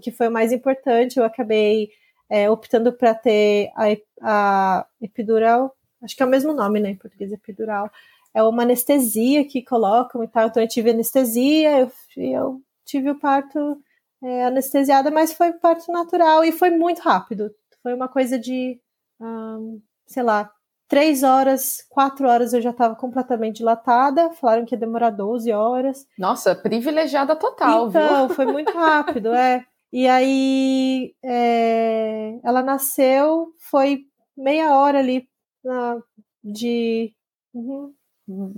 que foi o mais importante, eu acabei é, optando para ter a, a epidural, acho que é o mesmo nome, né, em português, epidural, é uma anestesia que colocam e tal, então eu tive anestesia, eu, eu tive o parto é, anestesiada, mas foi parto natural e foi muito rápido. Foi uma coisa de, sei lá, três horas, quatro horas eu já estava completamente dilatada. Falaram que ia demorar 12 horas. Nossa, privilegiada total, então, viu? foi muito rápido, é. [laughs] E aí é, ela nasceu, foi meia hora ali na, de. Uhum,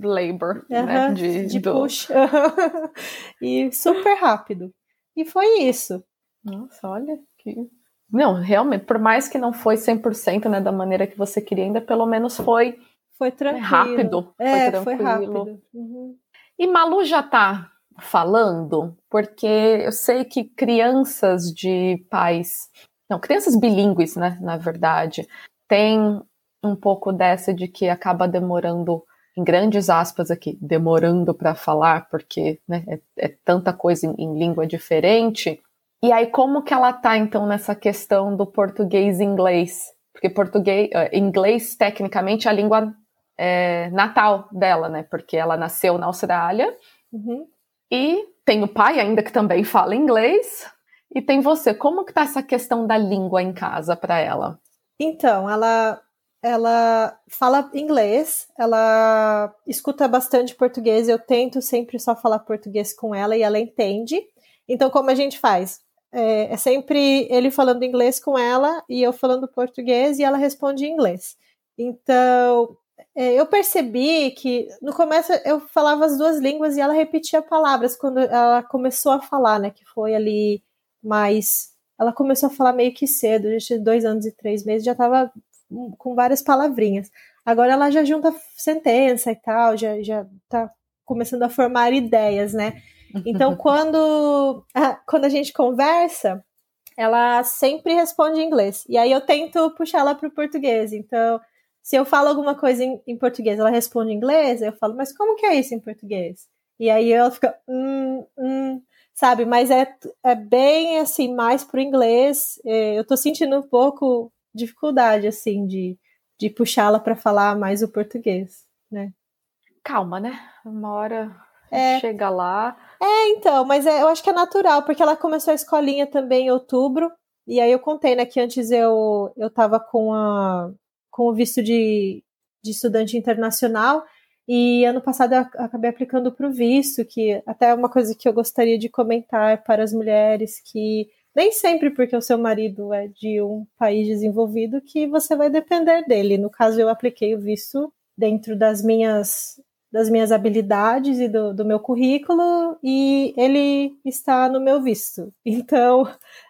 labor, uhum, né? De, de do... push. [laughs] e super rápido. E foi isso. Nossa, olha que. Não, realmente, por mais que não foi 100% né, da maneira que você queria, ainda pelo menos foi. Foi tranquilo. Rápido. É, foi, foi rápido. Uhum. E Malu já tá falando, porque eu sei que crianças de pais. Não, crianças bilíngues, né, na verdade, tem um pouco dessa de que acaba demorando em grandes aspas aqui, demorando para falar, porque né, é, é, tanta coisa em, em, língua diferente. E aí, como que ela tá, então, nessa questão do português e inglês? Porque português, uh, inglês, tecnicamente, é a língua é, natal dela, né? Porque ela nasceu na Austrália. Uhum. E tem o pai ainda que também fala inglês. E tem você. Como que tá essa questão da língua em casa para ela? Então, ela ela fala inglês, ela escuta bastante português. Eu tento sempre só falar português com ela e ela entende. Então, como a gente faz? É, é sempre ele falando inglês com ela e eu falando português e ela responde em inglês. Então, eu percebi que no começo eu falava as duas línguas e ela repetia palavras quando ela começou a falar, né? Que foi ali mais. Ela começou a falar meio que cedo, já tinha dois anos e três meses, já estava com várias palavrinhas. Agora ela já junta sentença e tal, já, já tá começando a formar ideias, né? Então, [laughs] quando, quando a gente conversa, ela sempre responde em inglês. E aí eu tento puxar ela para o português. Então, se eu falo alguma coisa em, em, português, ela responde em inglês, eu falo, mas como que é isso em português? E aí ela fica, hum, hum, sabe? Mas é, é bem assim, mais pro inglês. É, eu tô sentindo um pouco dificuldade, assim, de, de puxá-la para falar mais o português, né? Calma, né? Uma hora é. chega lá. É, então, mas é, eu acho que é natural, porque ela começou a escolinha também em outubro, e aí eu contei, né, que antes eu, eu tava com, a, com o visto de, de estudante internacional, e ano passado eu acabei aplicando para o visto, que até é uma coisa que eu gostaria de comentar para as mulheres que nem sempre porque o seu marido é de um país desenvolvido que você vai depender dele. No caso, eu apliquei o visto dentro das minhas das minhas habilidades e do, do meu currículo e ele está no meu visto. [laughs] Então,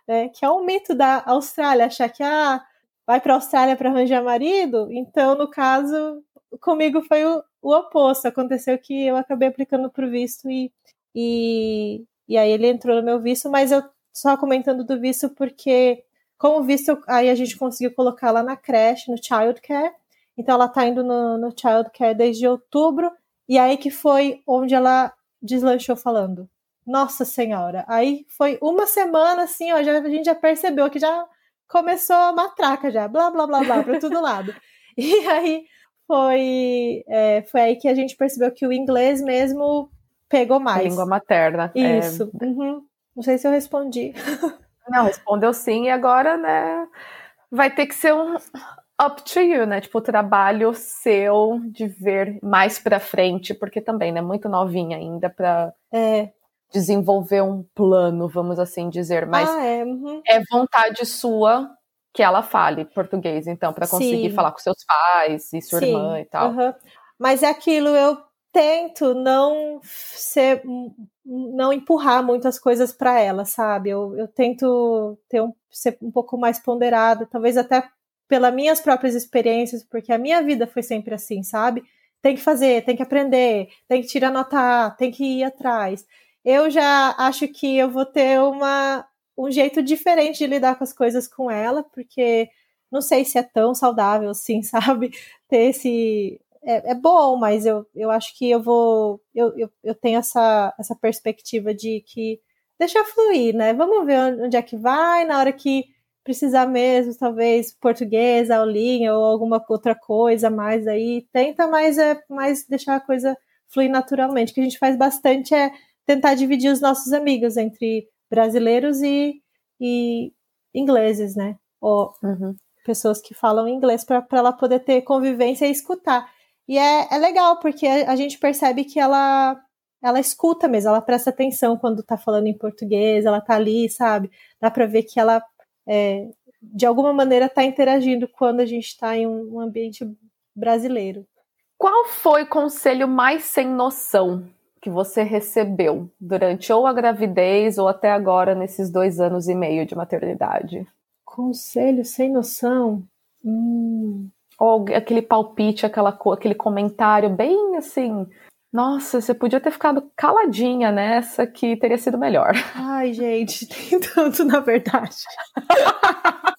né, que é um mito da Austrália, achar que ah, vai para a Austrália para arranjar marido. Então, no caso, comigo foi o, o oposto. Aconteceu que eu acabei aplicando para o visto e, e, e aí ele entrou no meu visto, mas eu só comentando do visto porque, como visto, aí a gente conseguiu colocar lá na creche, no childcare. Então ela tá indo no, no childcare desde outubro, e aí que foi onde ela deslanchou falando. Nossa Senhora! Aí foi uma semana assim, ó, já, a gente já percebeu que já começou a matraca já, blá blá blá blá, para todo lado. [laughs] E aí foi, é, foi aí que a gente percebeu que o inglês mesmo pegou mais. A língua materna. É. Isso. É... Uhum. Não sei se eu respondi. [laughs] Não, respondeu sim, e agora, né, vai ter que ser um up to you, né? Tipo, o trabalho seu de ver mais pra frente, porque também, né, muito novinha ainda pra é. Desenvolver um plano, vamos assim dizer, mas ah, é. Uhum. é vontade sua que ela fale português, então, para conseguir Sim. falar com seus pais e sua Sim. irmã e tal. Uhum. Mas é aquilo, eu tento não ser não empurrar muitas coisas para ela, sabe? Eu, eu tento ter um, ser um pouco mais ponderada, talvez até pelas minhas próprias experiências, porque a minha vida foi sempre assim, sabe? Tem que fazer, tem que aprender, tem que tirar nota A, tem que ir atrás. Eu já acho que eu vou ter uma, um jeito diferente de lidar com as coisas com ela, porque não sei se é tão saudável assim, [laughs] sabe? Ter esse, é, é, bom, mas eu, eu acho que eu vou. Eu, eu, eu tenho essa, essa perspectiva de que deixa fluir, né? Vamos ver onde é que vai, na hora que precisar mesmo, talvez português, aulinha ou alguma outra coisa mais aí. Tenta mais, é, mais deixar a coisa fluir naturalmente. O que a gente faz bastante é tentar dividir os nossos amigos entre brasileiros e, e ingleses, né? Ou uhum. pessoas que falam inglês para ela poder ter convivência e escutar. E é, é legal, porque a, gente percebe que ela ela escuta mesmo, ela presta atenção quando tá falando em português, ela tá ali, sabe? Dá para ver que ela, é, de alguma maneira, tá interagindo quando a gente está em um ambiente brasileiro. Qual foi o conselho mais sem noção que você recebeu durante ou a gravidez ou até agora nesses dois anos e meio de maternidade? Conselho sem noção? Hum, ou aquele palpite, aquela, aquele comentário bem assim. Nossa, você podia ter ficado caladinha nessa que teria sido melhor. Ai, gente, [laughs] tem tanto na verdade. [laughs]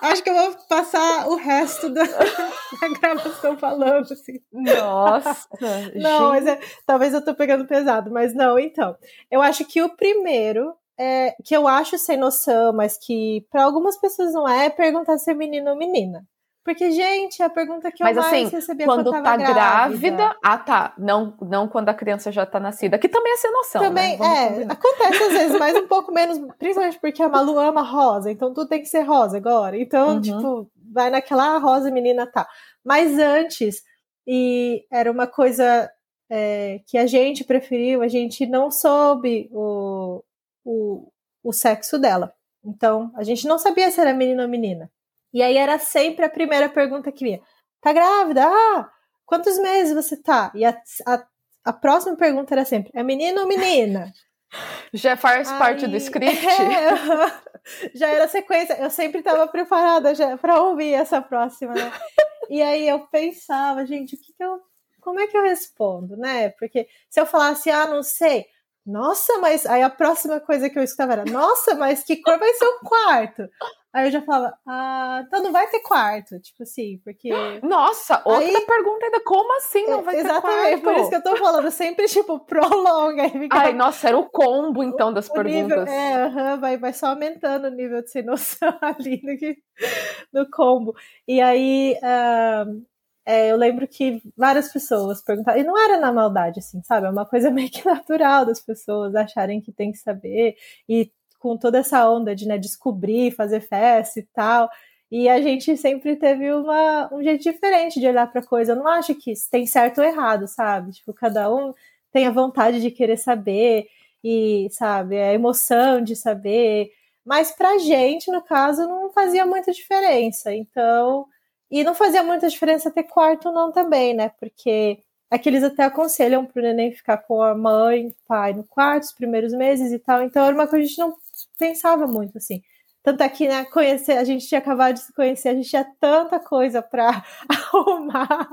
Acho que eu vou passar o resto da, [laughs] da gravação falando assim. Nossa. não, mas é, talvez eu tô pegando pesado, mas não, então. Eu acho que o primeiro é, que eu acho sem noção, mas que para algumas pessoas não é, é perguntar se é menino ou menina. Porque, gente, a pergunta que eu Mas, mais assim, recebia quando, quando tá grávida. grávida. Ah, tá. Não, não quando a criança já tá nascida. Que também é sem noção. Também, né? é. Combinar. Acontece às vezes, mas um pouco menos, principalmente porque a Malu ama rosa, então tudo tem que ser rosa agora. Então, uhum. tipo, vai naquela ah, rosa menina tá. Mas antes, e era uma coisa é, que a gente preferiu, a gente não soube o, o, o sexo dela. Então, a gente não sabia se era menino ou menina. E aí era sempre a primeira pergunta que vinha: tá grávida? Ah, quantos meses você tá? E a, a, a próxima pergunta era sempre: é menino ou menina? [laughs] Já faz aí, parte do script? [laughs] É, já era sequência. Eu sempre estava preparada para ouvir essa próxima, né? [laughs] E aí eu pensava, gente, o que, que eu. Como é que eu respondo, né? Porque se eu falasse, ah, não sei, nossa, mas aí a próxima coisa que eu escutava era, nossa, mas que cor vai ser o quarto? Aí eu já falava, ah, então não vai ter quarto, tipo assim, porque. Nossa, outra aí, pergunta ainda, como assim não vai ter quarto? Exatamente, por isso que eu tô falando, sempre tipo, prolonga. Ai, nossa, era o combo então das perguntas. Nível, é, uhum, vai, vai só aumentando o nível de sem noção [laughs] ali no, no combo. E aí, uh, é, eu lembro que várias pessoas perguntaram, e não era na maldade, assim, sabe? É uma coisa [laughs] meio que natural das pessoas acharem que tem que saber, e com toda essa onda de né, descobrir, fazer festa e tal. E a gente sempre teve uma, um jeito diferente de olhar para coisa. Eu não acho que tem certo ou errado, sabe? Tipo, cada um tem a vontade de querer saber e, sabe, a emoção de saber. Mas pra gente, no caso, não fazia muita diferença. Então, e não fazia muita diferença ter quarto não também, né? Porque aqui eles até aconselham pro neném ficar com a mãe, pai no quarto, os primeiros meses e tal. Então era uma coisa que a gente não pensava muito, assim. Tanto é que, né, conhecer, a gente tinha acabado de se conhecer, a gente tinha tanta coisa para [laughs] arrumar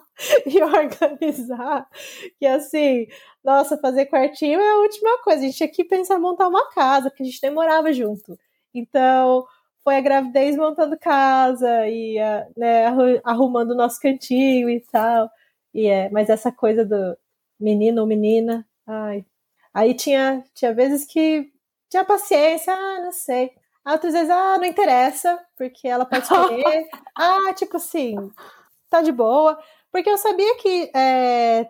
e organizar, que assim, nossa, fazer quartinho é a última coisa. A gente tinha que pensar em montar uma casa, porque a gente nem morava junto. Então, foi a gravidez montando casa e né, arrumando o nosso cantinho e tal. E é, mas essa coisa do menino ou menina, ai. Aí tinha, tinha vezes que tinha paciência, ah, não sei. Outras vezes, ah, não interessa, porque ela pode escolher. [laughs] ah, tipo assim, tá de boa. Porque eu sabia que, é,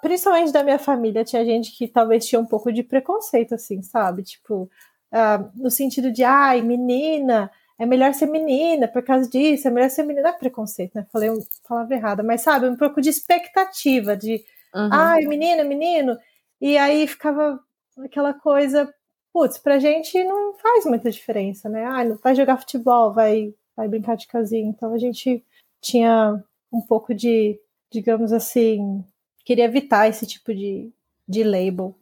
principalmente da minha família, tinha gente que talvez tinha um pouco de preconceito, assim, sabe? Tipo, uh, no sentido de, ai, menina, é melhor ser menina por causa disso, é melhor ser menina. Não é preconceito, né? Falei uma palavra errada, mas sabe, um pouco de expectativa, de, uhum. ai, menina, menino. E aí ficava aquela coisa, putz, pra gente não faz muita diferença, né? Ah, vai jogar futebol, vai, vai brincar de casinha. Então a gente tinha um pouco de, digamos assim, queria evitar esse tipo de, de label.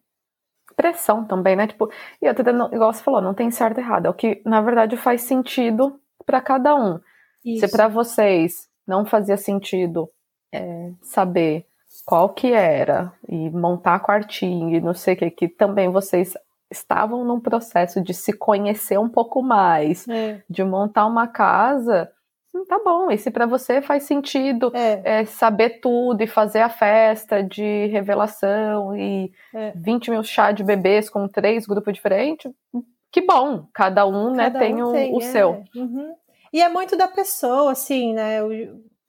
Pressão também, né? Tipo, e eu tô tendo, igual você falou, não tem certo e errado. É o que, na verdade, faz sentido para cada um. Isso. Se para vocês não fazia sentido é, saber qual que era e montar quartinho e não sei o que, que também vocês estavam num processo de se conhecer um pouco mais, é. de montar uma casa, tá bom. E se para você faz sentido é. É, saber tudo e fazer a festa de revelação e é. 20 mil chá de bebês com três grupos diferentes, que bom. Cada um, né, Cada né, tem, um o, tem, o seu. É. Uhum. E é muito da pessoa, assim, né? O,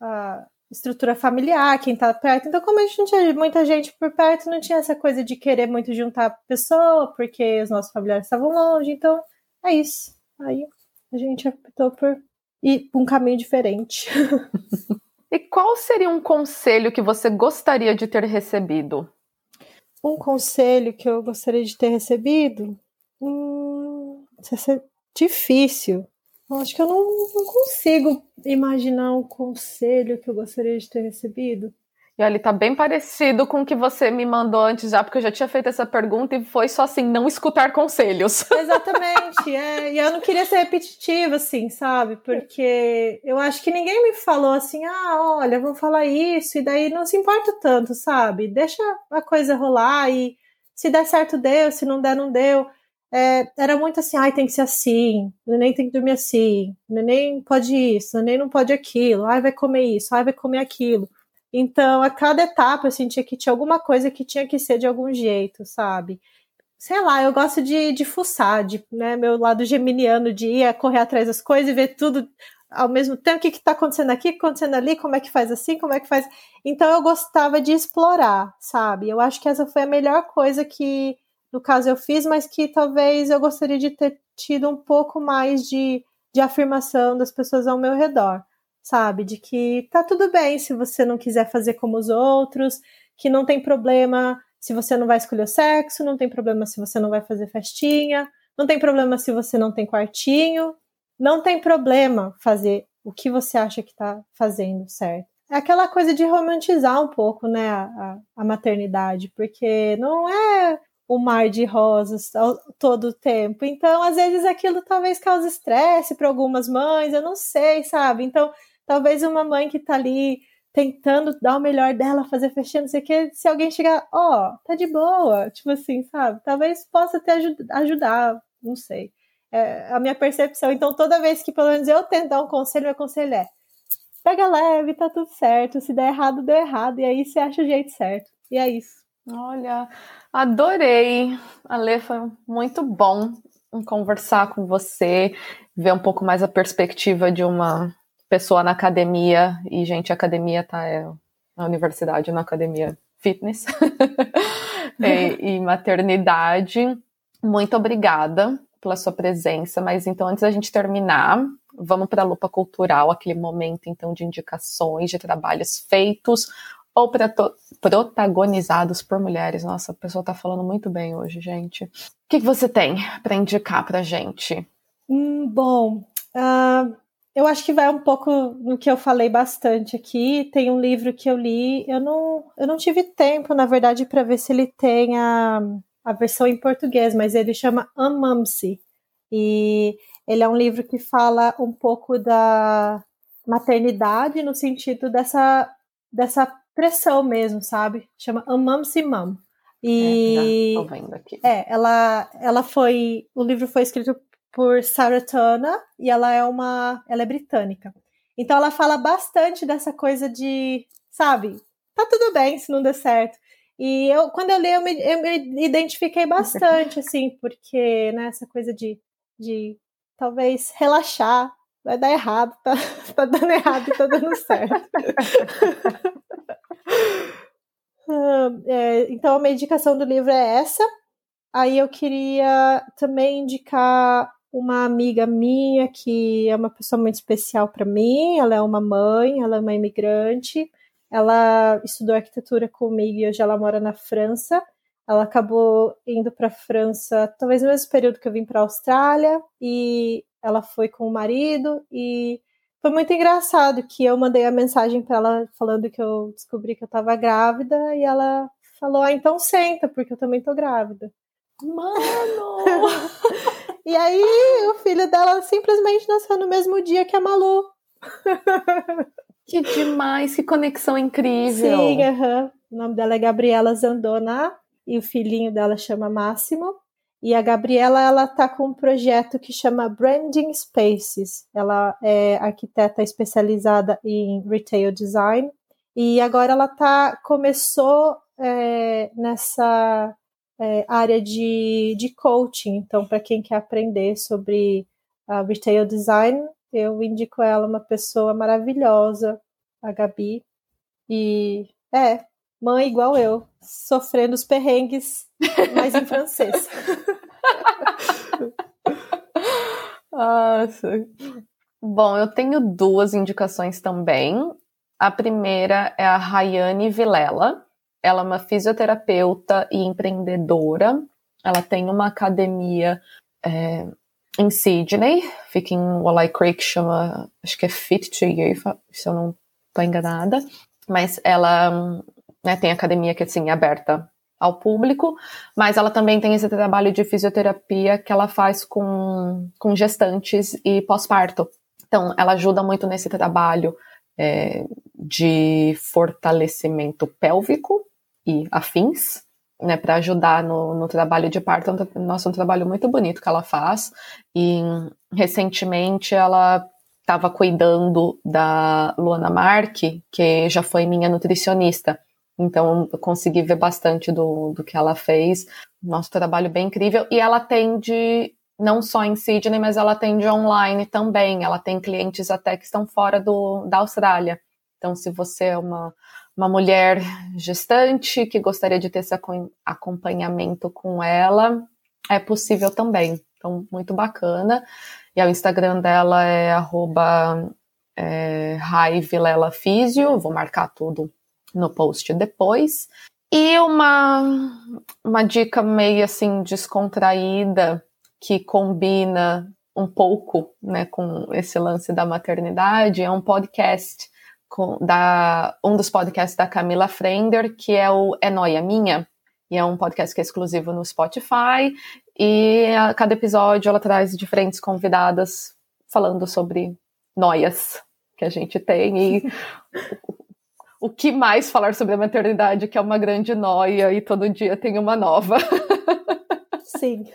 a, estrutura familiar, quem tá perto. Então, como a gente não tinha muita gente por perto, não tinha essa coisa de querer muito juntar a pessoa, porque os nossos familiares estavam longe. Então, é isso. Aí a gente optou por por um caminho diferente. [laughs] e qual seria um conselho que você gostaria de ter recebido? Um conselho que eu gostaria de ter recebido? Hum, isso é difícil. Acho que eu não, não, consigo imaginar um conselho que eu gostaria de ter recebido. E ele tá bem parecido com o que você me mandou antes já, porque eu já tinha feito essa pergunta e foi só assim, não escutar conselhos. [laughs] Exatamente, é. E eu não queria ser repetitiva, assim, sabe? Porque eu acho que ninguém me falou assim, ah, olha, vou falar isso, e daí não se importa tanto, sabe? Deixa a coisa rolar e se der certo, deu, se não der, não deu é, era muito assim, ai, tem que ser assim, o neném tem que dormir assim, o neném pode isso, o neném não pode aquilo, ai, vai comer isso, ai, vai comer aquilo. Então, a cada etapa eu sentia que tinha alguma coisa que tinha que ser de algum jeito, sabe? Sei lá, eu gosto de, de fuçar, de, né, meu lado geminiano de ir correr atrás das coisas e ver tudo ao mesmo tempo, o que está acontecendo aqui, o que está acontecendo ali, como é que faz assim, como é que faz. Então eu gostava de explorar, sabe? Eu acho que essa foi a melhor coisa que no caso eu fiz, mas que talvez eu gostaria de ter tido um pouco mais de, de afirmação das pessoas ao meu redor, sabe? De que tá tudo bem se você não quiser fazer como os outros, que não tem problema se você não vai escolher o sexo, não tem problema se você não vai fazer festinha, não tem problema se você não tem quartinho, não tem problema fazer o que você acha que tá fazendo certo. É aquela coisa de romantizar um pouco, né, a, a maternidade, porque não é o mar de rosas todo o tempo. Então, às vezes aquilo talvez cause estresse para algumas mães, eu não sei, sabe? Então, talvez uma mãe que tá ali tentando dar o melhor dela, fazer festinha, não sei o que, se alguém chegar, ó, oh, tá de boa, tipo assim, sabe? Talvez possa te ajud ajudar, não sei. É a minha percepção. Então, toda vez que pelo menos eu tento dar um conselho, meu conselho é pega leve, tá tudo certo. Se der errado, deu errado. E aí você acha o jeito certo. E é isso. Olha, adorei. Ale, foi muito bom conversar com você, ver um pouco mais a perspectiva de uma pessoa na academia. E, gente, academia tá é, na universidade, na academia fitness [laughs] e, e maternidade. Muito obrigada pela sua presença. Mas então, antes da gente terminar, vamos para a lupa cultural, aquele momento então de indicações de trabalhos feitos ou protagonizados por mulheres. Nossa, a pessoa está falando muito bem hoje, gente. O que, que você tem para indicar para gente? Hum, bom, uh, eu acho que vai um pouco no que eu falei bastante aqui. Tem um livro que eu li, eu não, eu não tive tempo, na verdade, para ver se ele tem a, a versão em português, mas ele chama Amamsi. E ele é um livro que fala um pouco da maternidade no sentido dessa, dessa pressão mesmo, sabe? Chama Amamsi Mam. E é, vendo aqui. é, ela, ela foi. O livro foi escrito por Sarah Turner e ela é uma. Ela é britânica. Então ela fala bastante dessa coisa de, sabe, tá tudo bem se não der certo. E eu, quando eu li, eu me, eu me identifiquei bastante, [laughs] assim, porque, né, essa coisa de, de talvez relaxar, vai dar errado, tá, [laughs] tá dando errado e tá dando certo. [laughs] é, então, a minha indicação do livro é essa. Aí eu queria também indicar uma amiga minha que é uma pessoa muito especial para mim. Ela é uma mãe, ela é uma imigrante. Ela estudou arquitetura comigo e hoje ela mora na França. Ela acabou indo para a França, talvez no mesmo período que eu vim para a Austrália, e ela foi com o marido e foi muito engraçado que eu mandei a mensagem para ela falando que eu descobri que eu estava grávida e ela falou: "Ah, então senta, porque eu também tô grávida". Mano! e aí o filho dela simplesmente nasceu no mesmo dia que a Malu. Que demais, que conexão incrível. Sim, uhum. o nome dela é Gabriela Zandona e o filhinho dela chama Máximo. E a Gabriela, ela tá com um projeto que chama Branding Spaces. Ela é arquiteta especializada em retail design e agora ela tá começou é, nessa é, área de, de coaching. Então, para quem quer aprender sobre uh, retail design, eu indico ela uma pessoa maravilhosa, a Gabi. E é, mãe igual eu, sofrendo os perrengues, mas em francês. [laughs] Nossa. Bom, eu tenho duas indicações também. A primeira é a Rayane Vilela. Ela é uma fisioterapeuta e empreendedora. Ela tem uma academia é, em Sydney, fica em Walleye Creek, chama, acho que é Fit to You, se eu não estou enganada. Mas ela né, tem academia que assim, é aberta ao público, mas ela também tem esse trabalho de fisioterapia que ela faz com, com gestantes e pós-parto. Então, ela ajuda muito nesse trabalho é, de fortalecimento pélvico e afins, né, para ajudar no, no, trabalho de parto. É nossa, um trabalho muito bonito que ela faz. E recentemente ela estava cuidando da Luana Marque, que já foi minha nutricionista. Então, eu consegui ver bastante do, do que ela fez. Nosso trabalho bem incrível. E ela atende não só em Sydney, mas ela atende online também. Ela tem clientes até que estão fora do, da Austrália. Então, se você é uma, uma mulher gestante que gostaria de ter esse acompanhamento com ela, é possível também. Então, muito bacana. E o Instagram dela é arroba é, vou marcar tudo no post depois. E uma, uma dica meio assim descontraída que combina um pouco né, com esse lance da maternidade é um podcast com, da um dos podcasts da Camila Frender, que é o É Noia Minha, e é um podcast que é exclusivo no Spotify, e a cada episódio ela traz diferentes convidadas falando sobre noias que a gente tem e [laughs] o que mais falar sobre a maternidade, que é uma grande noia e todo dia tem uma nova. Sim.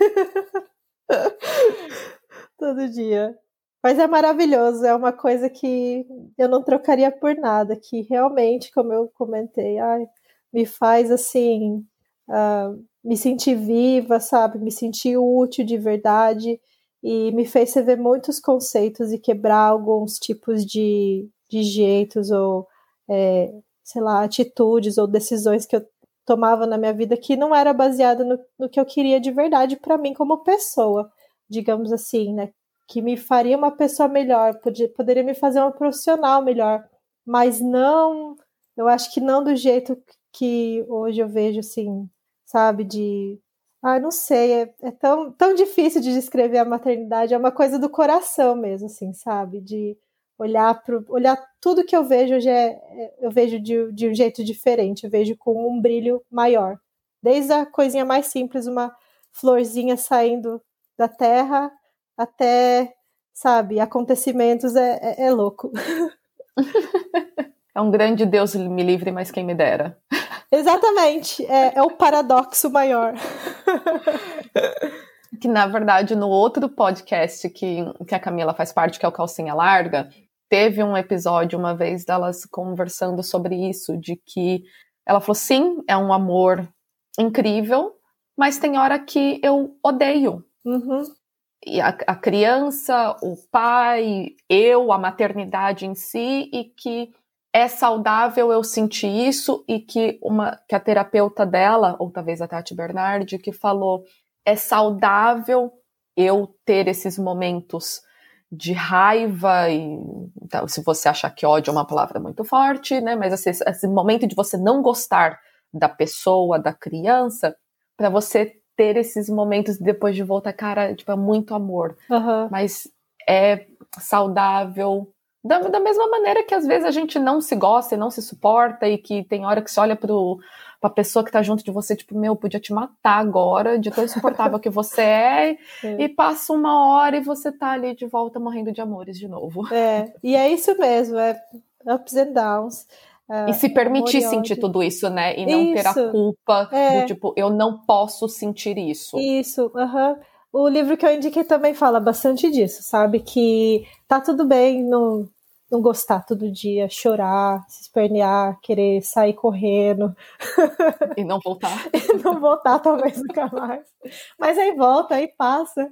[laughs] todo dia. Mas é maravilhoso, é uma coisa que eu não trocaria por nada, que realmente, como eu comentei, ai, me faz assim, uh, me sentir viva, sabe? Me sentir útil de verdade e me fez rever muitos conceitos e quebrar alguns tipos de, de jeitos ou, é, sei lá, atitudes ou decisões que eu tomava na minha vida que não era baseada no, no que eu queria de verdade para mim como pessoa, digamos assim, né? Que me faria uma pessoa melhor, podia, poderia me fazer uma profissional melhor, mas não, eu acho que não do jeito que hoje eu vejo assim, sabe, de ah, não sei, é, é, tão, tão difícil de descrever a maternidade, é uma coisa do coração mesmo, assim, sabe? De olhar para olhar tudo que eu vejo hoje é, é, eu vejo de, de um jeito diferente, eu vejo com um brilho maior. Desde a coisinha mais simples, uma florzinha saindo da terra, até, sabe, acontecimentos é, é, é louco. [laughs] É um grande Deus me livre, mas quem me dera. Exatamente, é, é o paradoxo maior. [laughs] que na verdade no outro podcast que, que a Camila faz parte, que é o Calcinha Larga, teve um episódio uma vez delas conversando sobre isso, de que ela falou: sim, é um amor incrível, mas tem hora que eu odeio. Uhum. A, a criança, o pai, eu, a maternidade em si, e que é saudável eu sentir isso e que uma que a terapeuta dela, ou talvez a Tati Bernardi, que falou, é saudável eu ter esses momentos de raiva e então, se você achar que ódio é uma palavra muito forte, né, mas esse, esse momento de você não gostar da pessoa, da criança, para você ter esses momentos depois de volta, cara, tipo, é muito amor. Uhum. Mas é saudável da, da, mesma maneira que às vezes a gente não se gosta e não se suporta, e que tem hora que você olha pro, pra pessoa que tá junto de você, tipo, meu, podia te matar agora, de tão insuportável que você é, [laughs] é, e passa uma hora e você tá ali de volta morrendo de amores de novo. É, e é isso mesmo, é ups and downs. Uh, e se permitir sentir tudo isso, né? E não isso, ter a culpa é. do tipo, eu não posso sentir isso. Isso, aham. Uh -huh. O livro que eu indiquei também fala bastante disso, sabe? Que tá tudo bem não, não gostar todo dia, chorar, se espernear, querer sair correndo. E não voltar. [laughs] e não voltar, talvez nunca mais. Mas aí volta, aí passa.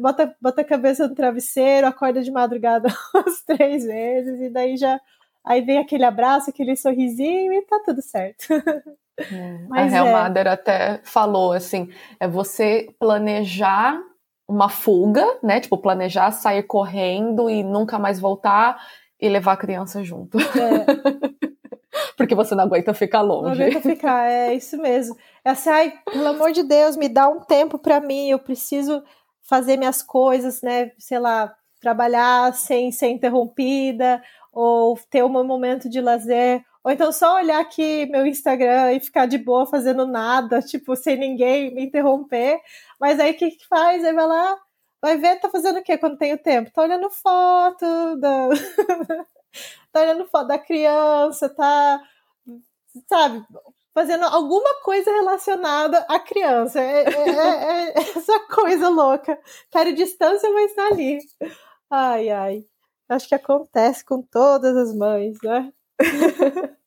Bota, bota a cabeça no travesseiro, acorda de madrugada [laughs] umas três vezes, e daí já. Aí vem aquele abraço, aquele sorrisinho e tá tudo certo. É. a Hel é. até falou assim: é você planejar uma fuga, né? Tipo, planejar sair correndo e nunca mais voltar e levar a criança junto. É. [laughs] Porque você não aguenta ficar longe. Não aguenta ficar, é isso mesmo. É assim, ai, pelo amor de Deus, me dá um tempo para mim, eu preciso fazer minhas coisas, né? Sei lá, trabalhar sem ser interrompida, ou ter um momento de lazer, ou então só olhar aqui meu Instagram e ficar de boa fazendo nada, tipo, sem ninguém me interromper. Mas aí o que, que faz? Aí vai lá, vai ver, tá fazendo o quê quando tem o tempo? Tá olhando foto, da... [laughs] tá olhando foto da criança, tá, sabe, fazendo alguma coisa relacionada à criança. É, é, é, é [laughs] essa coisa louca. Quero distância, mas tá ali. Ai, ai. Acho que acontece com todas as mães, né? [laughs]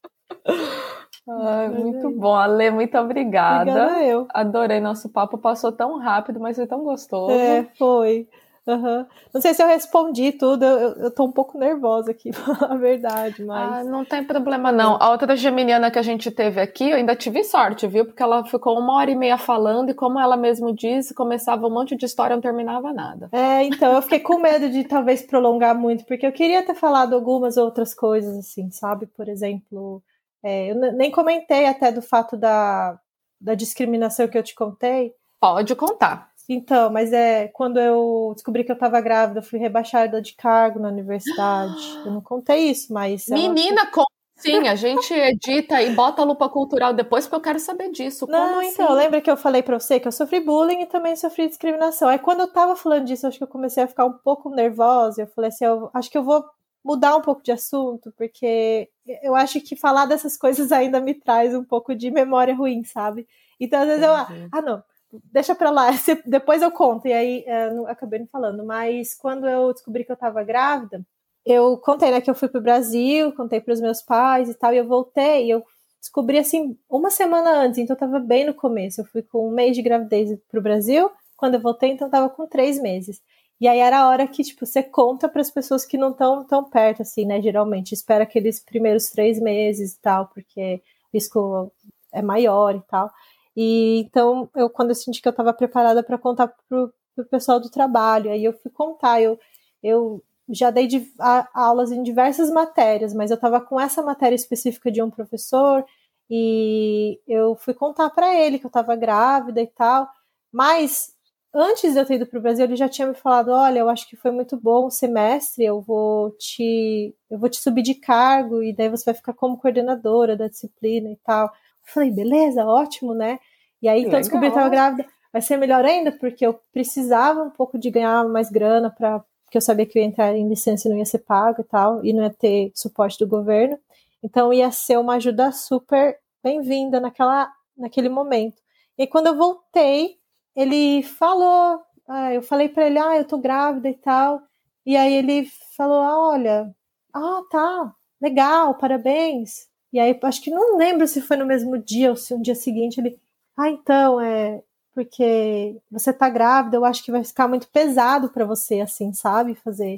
Ai, muito bom, Ale, muito obrigada. Obrigada eu. Adorei nosso papo, passou tão rápido, mas foi tão gostoso. É, foi. Uhum. Não sei se eu respondi tudo, eu, eu tô um pouco nervosa aqui, [laughs] a verdade, mas. Ah, não tem problema não. A outra geminiana que a gente teve aqui, eu ainda tive sorte, viu? Porque ela ficou uma hora e meia falando, e como ela mesmo disse, começava um monte de história e não terminava nada. É, então eu fiquei com medo de talvez prolongar muito, porque eu queria ter falado algumas outras coisas, assim, sabe? Por exemplo, é, eu nem comentei até do fato da, da discriminação que eu te contei. Pode contar. Então, mas é quando eu descobri que eu estava grávida, eu fui rebaixada de cargo na universidade. [gasps] Eu não contei isso, mas. Menina, ela... conta sim, a gente edita e bota a lupa cultural depois, porque eu quero saber disso. Não, Como então, assim? lembra que eu falei pra você que eu sofri bullying e também sofri discriminação. Aí quando eu tava falando disso, acho que eu comecei a ficar um pouco nervosa. Eu falei assim, eu acho que eu vou mudar um pouco de assunto, porque eu acho que falar dessas coisas ainda me traz um pouco de memória ruim, sabe? Então, às vezes eu, ah, não, deixa pra lá, [laughs] depois eu conto. E aí, é, não, acabei não falando. Mas quando eu descobri que eu tava grávida, eu contei, né, que eu fui pro Brasil, contei pros meus pais e tal, e eu voltei, e eu descobri, assim, uma semana antes, então eu tava bem no começo. Eu fui com um mês de gravidez pro Brasil, quando eu voltei, então eu tava com três meses. E aí era a hora que, tipo, você conta para as pessoas que não estão tão perto, assim, né, geralmente. Espera aqueles primeiros três meses e tal, porque o risco é maior e tal. E então, eu quando eu senti que eu estava preparada para contar pro, pro pessoal do trabalho, aí eu fui contar, eu, eu já dei de, a, aulas em diversas matérias, mas eu estava com essa matéria específica de um professor e eu fui contar para ele que eu estava grávida e tal, mas antes de eu ter ido para o Brasil, ele já tinha me falado, olha, eu acho que foi muito bom o semestre, eu vou te eu vou te subir de cargo e daí você vai ficar como coordenadora da disciplina e tal. Falei, beleza, ótimo, né? E aí, então, descobri que estava grávida. Vai ser melhor ainda, porque eu precisava um pouco de ganhar mais grana, para porque eu sabia que eu ia entrar em licença e não ia ser pago e tal, e não ia ter suporte do governo. Então, ia ser uma ajuda super bem-vinda naquela, naquele momento. E quando eu voltei, ele falou, ah, eu falei para ele, ah, eu tô grávida e tal. E aí ele falou, ah, olha, ah, tá, legal, parabéns. E aí, acho que não lembro se foi no mesmo dia ou se um dia seguinte ele. Ah, então, é. Porque você tá grávida, eu acho que vai ficar muito pesado para você, assim, sabe? Fazer.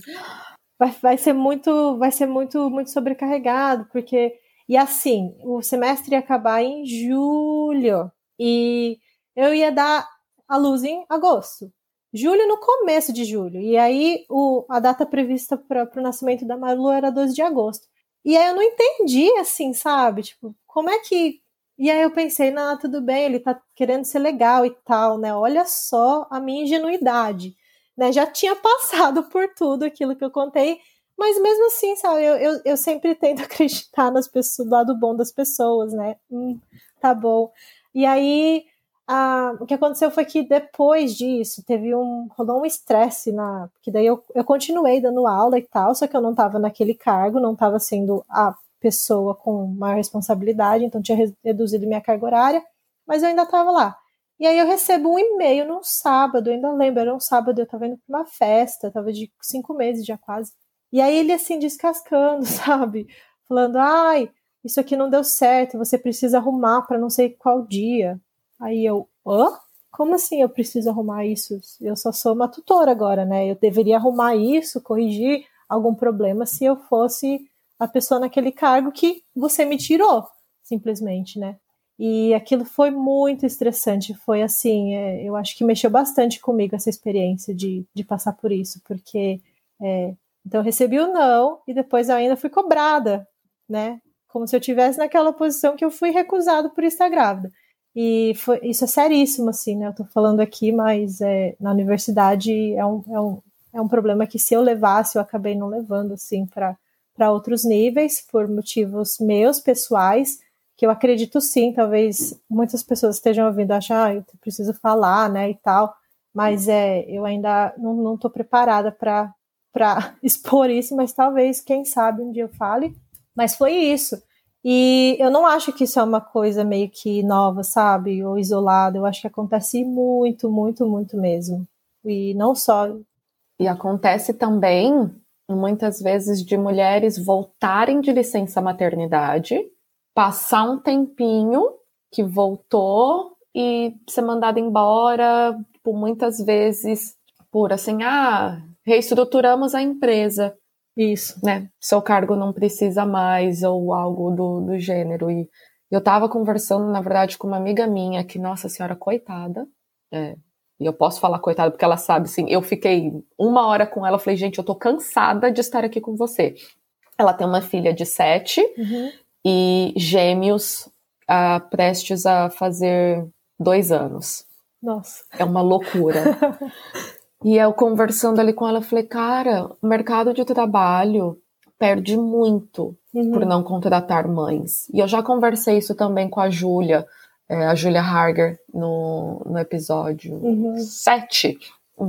Vai, vai ser muito. Vai ser muito, muito sobrecarregado, porque. E assim, o semestre ia acabar em julho. E eu ia dar a luz em agosto. Julho no começo de julho. E aí o, a data prevista para o nascimento da Malu era 12 de agosto. E aí eu não entendi, assim, sabe? Tipo, como é que. E aí eu pensei, não, tudo bem, ele tá querendo ser legal e tal, né? Olha só a minha ingenuidade. Né? Já tinha [laughs] passado por tudo aquilo que eu contei, mas mesmo assim, sabe, eu, eu, eu sempre tento [laughs] acreditar nas pessoas, do lado bom das pessoas, né? Hum, tá bom. E aí ah, o que aconteceu foi que depois disso teve um rolou um estresse na que daí eu, eu continuei dando aula e tal só que eu não estava naquele cargo não estava sendo a pessoa com maior responsabilidade então tinha reduzido minha carga horária mas eu ainda estava lá. E aí eu recebo um e-mail num sábado eu ainda lembro era um sábado eu estava indo para uma festa tava de cinco meses já quase. E aí ele assim descascando [laughs] sabe? Falando ai isso aqui não deu certo você precisa arrumar para não sei qual dia Aí eu, hã? Como assim eu preciso arrumar isso? Eu só sou uma tutora agora, né? Eu deveria arrumar isso, corrigir algum problema se eu fosse a pessoa naquele cargo que você me tirou, simplesmente, né? E aquilo foi muito estressante. Foi assim, é, eu acho que mexeu bastante comigo essa experiência de, de passar por isso, porque é, então eu recebi o não e depois ainda fui cobrada, né? Como se eu tivesse naquela posição que eu fui recusado por estar grávida. E foi, isso é seríssimo, assim, né? Eu tô falando aqui, mas é, na universidade é um, é, um, é um problema que se eu levasse, eu acabei não levando, assim, para outros níveis, por motivos meus, pessoais, que eu acredito sim, talvez muitas pessoas estejam ouvindo, achar, ah, eu preciso falar, né, e tal, mas é, eu ainda não, tô preparada para [laughs] expor isso, mas talvez, quem sabe, um dia eu fale. Mas foi isso. E eu não acho que isso é uma coisa meio que nova, sabe? Ou isolada. Eu acho que acontece muito, muito, muito mesmo. E não só. E acontece também, muitas vezes, de mulheres voltarem de licença maternidade, passar um tempinho que voltou e ser mandada embora, por muitas vezes por assim, ah, reestruturamos a empresa. Isso. Né? Seu cargo não precisa mais, ou algo do, do gênero. E eu tava conversando, na verdade, com uma amiga minha que, nossa senhora, coitada. É, e eu posso falar coitada porque ela sabe, assim, eu fiquei uma hora com ela, falei, gente, eu tô cansada de estar aqui com você. Ela tem uma filha de sete uhum. e gêmeos uh, prestes a fazer dois anos. Nossa. É uma loucura. [laughs] e eu conversando ali com ela, falei, cara, o mercado de trabalho perde muito uhum. por não contratar mães. E eu já conversei isso também com a Júlia, é, a Júlia Harger, no, no episódio uhum. 7,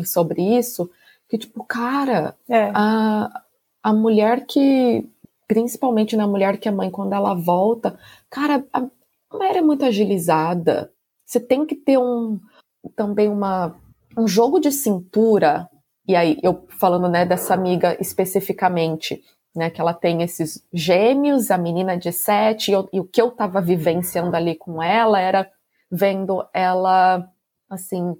sobre isso, que tipo, cara, é. a, a mulher que, principalmente na mulher que é mãe, quando ela volta, cara, a mulher é muito agilizada. Você tem que ter um, também uma, um jogo de cintura, e aí eu falando né, dessa amiga especificamente, né, que ela tem esses gêmeos, a menina de sete, e, eu, e o que eu estava vivenciando ali com ela era vendo ela, assim,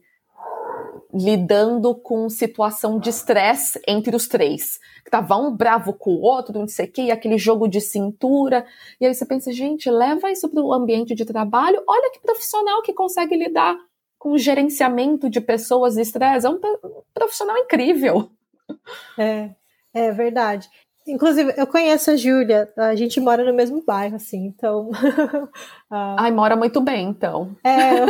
lidando com situação de estresse entre os três. Tava um bravo com o outro, não sei o que, aquele jogo de cintura. E aí você pensa, gente, leva isso para o ambiente de trabalho. Olha que profissional que consegue lidar com gerenciamento de pessoas e estresse. É um profissional incrível. É, é verdade. Inclusive, eu conheço a Júlia, a gente mora no mesmo bairro, assim, então. [laughs] Ai, mora muito bem, então. É,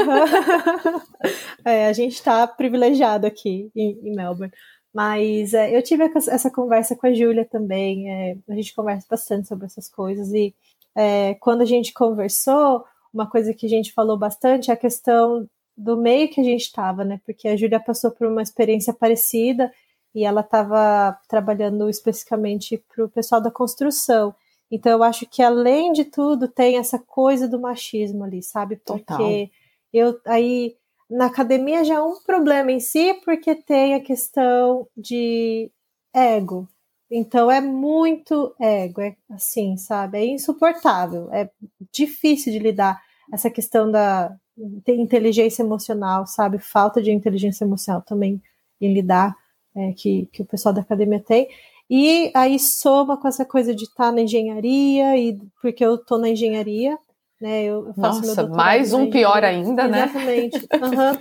[laughs] é a gente está privilegiado aqui em, em Melbourne. Mas é, eu tive essa conversa com a Júlia também, é, a gente conversa bastante sobre essas coisas, e é, quando a gente conversou, uma coisa que a gente falou bastante é a questão do meio que a gente estava, né? Porque a Júlia passou por uma experiência parecida e ela estava trabalhando especificamente para o pessoal da construção. Então eu acho que além de tudo tem essa coisa do machismo ali, sabe? Porque Total. eu aí na academia já é um problema em si, porque tem a questão de ego. Então é muito ego, é assim, sabe? É insuportável, é difícil de lidar essa questão da inteligência emocional, sabe? Falta de inteligência emocional também em lidar é, que, que o pessoal da academia tem. E aí soma com essa coisa de estar tá na engenharia, e porque eu estou na engenharia, né? Eu faço Nossa, mais um pior ainda, né? Exatamente. Uhum.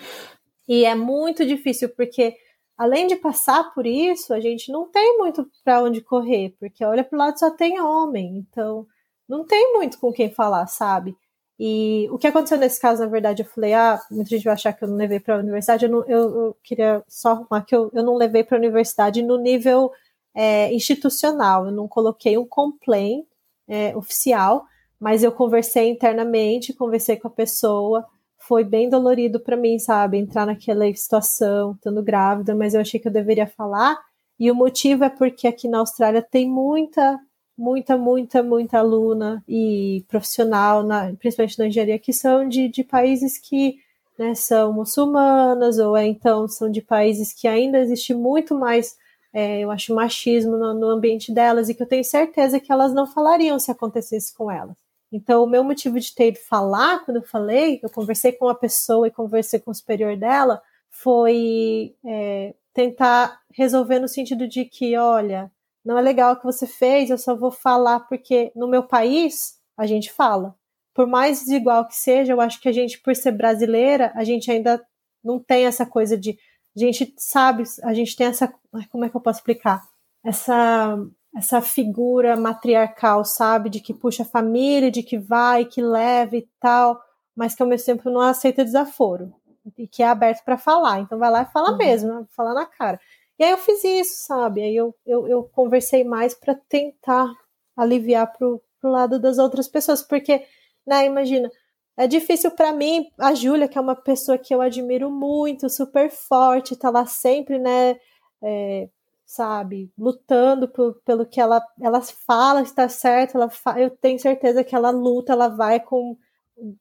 e é muito difícil, porque além de passar por isso, a gente não tem muito para onde correr, porque olha para o lado só tem homem, então não tem muito com quem falar, sabe? E o que aconteceu nesse caso, na verdade, eu falei, ah, muita gente vai achar que eu não levei para a universidade, eu, não, eu, eu, queria só arrumar que eu, eu não levei para a universidade no nível é, institucional, eu não coloquei um complaint é, oficial, mas eu conversei internamente, conversei com a pessoa, foi bem dolorido para mim, sabe, entrar naquela situação, estando grávida, mas eu achei que eu deveria falar, e o motivo é porque aqui na Austrália tem muita muita, muita, muita aluna e profissional, na, principalmente na engenharia, que são de, de países que né, são muçulmanas, ou é, então são de países que ainda existe muito mais, é, eu acho, machismo no, no, ambiente delas, e que eu tenho certeza que elas não falariam se acontecesse com elas. Então, o meu motivo de ter ido falar, quando eu falei, eu conversei com uma pessoa e conversei com o superior dela, foi é, tentar resolver no sentido de que, olha, não é legal o que você fez, eu só vou falar porque no meu país a gente fala. Por mais desigual que seja, eu acho que a gente, por ser brasileira, a gente ainda não tem essa coisa de. A gente sabe, a gente tem essa. Como é que eu posso explicar? Essa, essa figura matriarcal, sabe? De que puxa a família, de que vai, que leva e tal, mas que ao mesmo tempo não aceita desaforo. E que é aberto para falar. Então vai lá e fala uhum. mesmo, fala na cara. E aí eu fiz isso, sabe? Aí eu, eu, eu conversei mais para tentar aliviar pro, pro lado das outras pessoas, porque, né, imagina, é difícil para mim, a Júlia, que é uma pessoa que eu admiro muito, super forte, tá lá sempre, né, é, sabe, lutando pelo que ela, ela fala está certo, ela fa eu tenho certeza que ela luta, ela vai com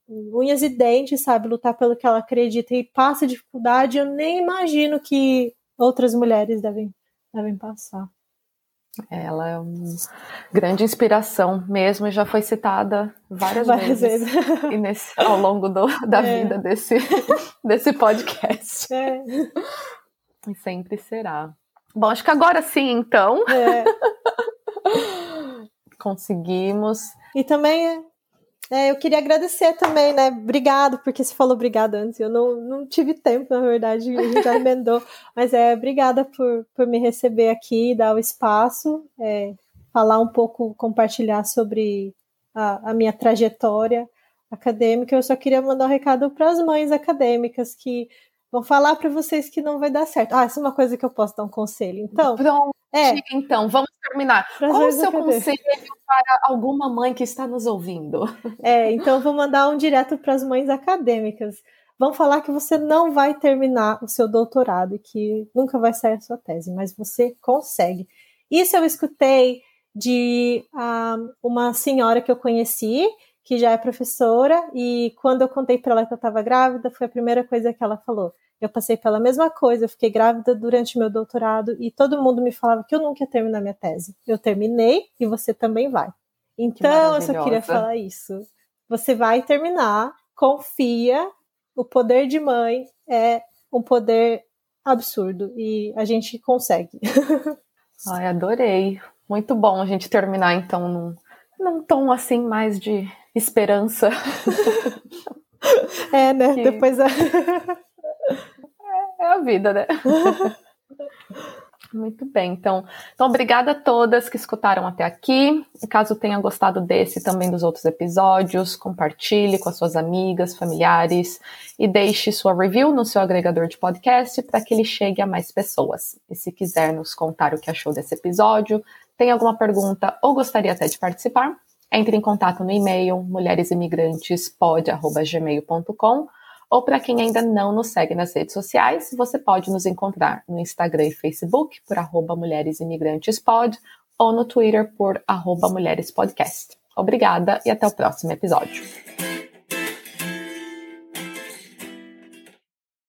unhas e dentes, sabe, lutar pelo que ela acredita e passa dificuldade, eu nem imagino que outras mulheres devem, devem passar. Ela é uma grande inspiração mesmo e já foi citada várias, várias vezes, vezes. E nesse, ao longo do, da [laughs] é. vida desse, desse podcast. É. E sempre será. Bom, acho que agora sim, então. É. [laughs] Conseguimos. E também é, eu queria agradecer também, né? Obrigado, porque você falou obrigado antes. Eu não, não tive tempo, na verdade, a gente já emendou. [laughs] Mas é obrigada por, por me receber aqui, dar o espaço, é, falar um pouco, compartilhar sobre a, a minha trajetória acadêmica. Eu só queria mandar um recado para as mães acadêmicas que vão falar para vocês que não vai dar certo. Ah, essa é uma coisa que eu posso dar um conselho. Então, Pronto, é, então vamos terminar. Qual o seu conselho para alguma mãe que está nos ouvindo? É, então vou mandar um direto para as mães acadêmicas. Vão falar que você não vai terminar o seu doutorado e que nunca vai sair a sua tese, mas você consegue. Isso eu escutei de uh, uma senhora que eu conheci, que já é professora, e quando eu contei para ela que eu estava grávida, foi a primeira coisa que ela falou. Eu passei pela mesma coisa, eu fiquei grávida durante meu doutorado e todo mundo me falava que eu nunca ia terminar minha tese. Eu terminei e você também vai. Então, eu só queria falar isso. Você vai terminar, confia. O poder de mãe é um poder absurdo e a gente consegue. [laughs] Ai, adorei. Muito bom a gente terminar então num, num tom assim mais de esperança. [laughs] É, né? Que... Depois. A... [laughs] É, a vida, né? [laughs] Muito bem, então, então obrigada a todas que escutaram até aqui. Caso tenha gostado desse e também dos outros episódios, compartilhe com as suas amigas, familiares e deixe sua review no seu agregador de podcast para que ele chegue a mais pessoas. E se quiser nos contar o que achou desse episódio, tem alguma pergunta ou gostaria até de participar, entre em contato no e-mail mulheresimigrantespod.gmail.com ou para quem ainda não nos segue nas redes sociais, você pode nos encontrar no Instagram e Facebook por arroba mulheresimigrantespod ou no Twitter por arroba mulherespodcast. Obrigada e até o próximo episódio.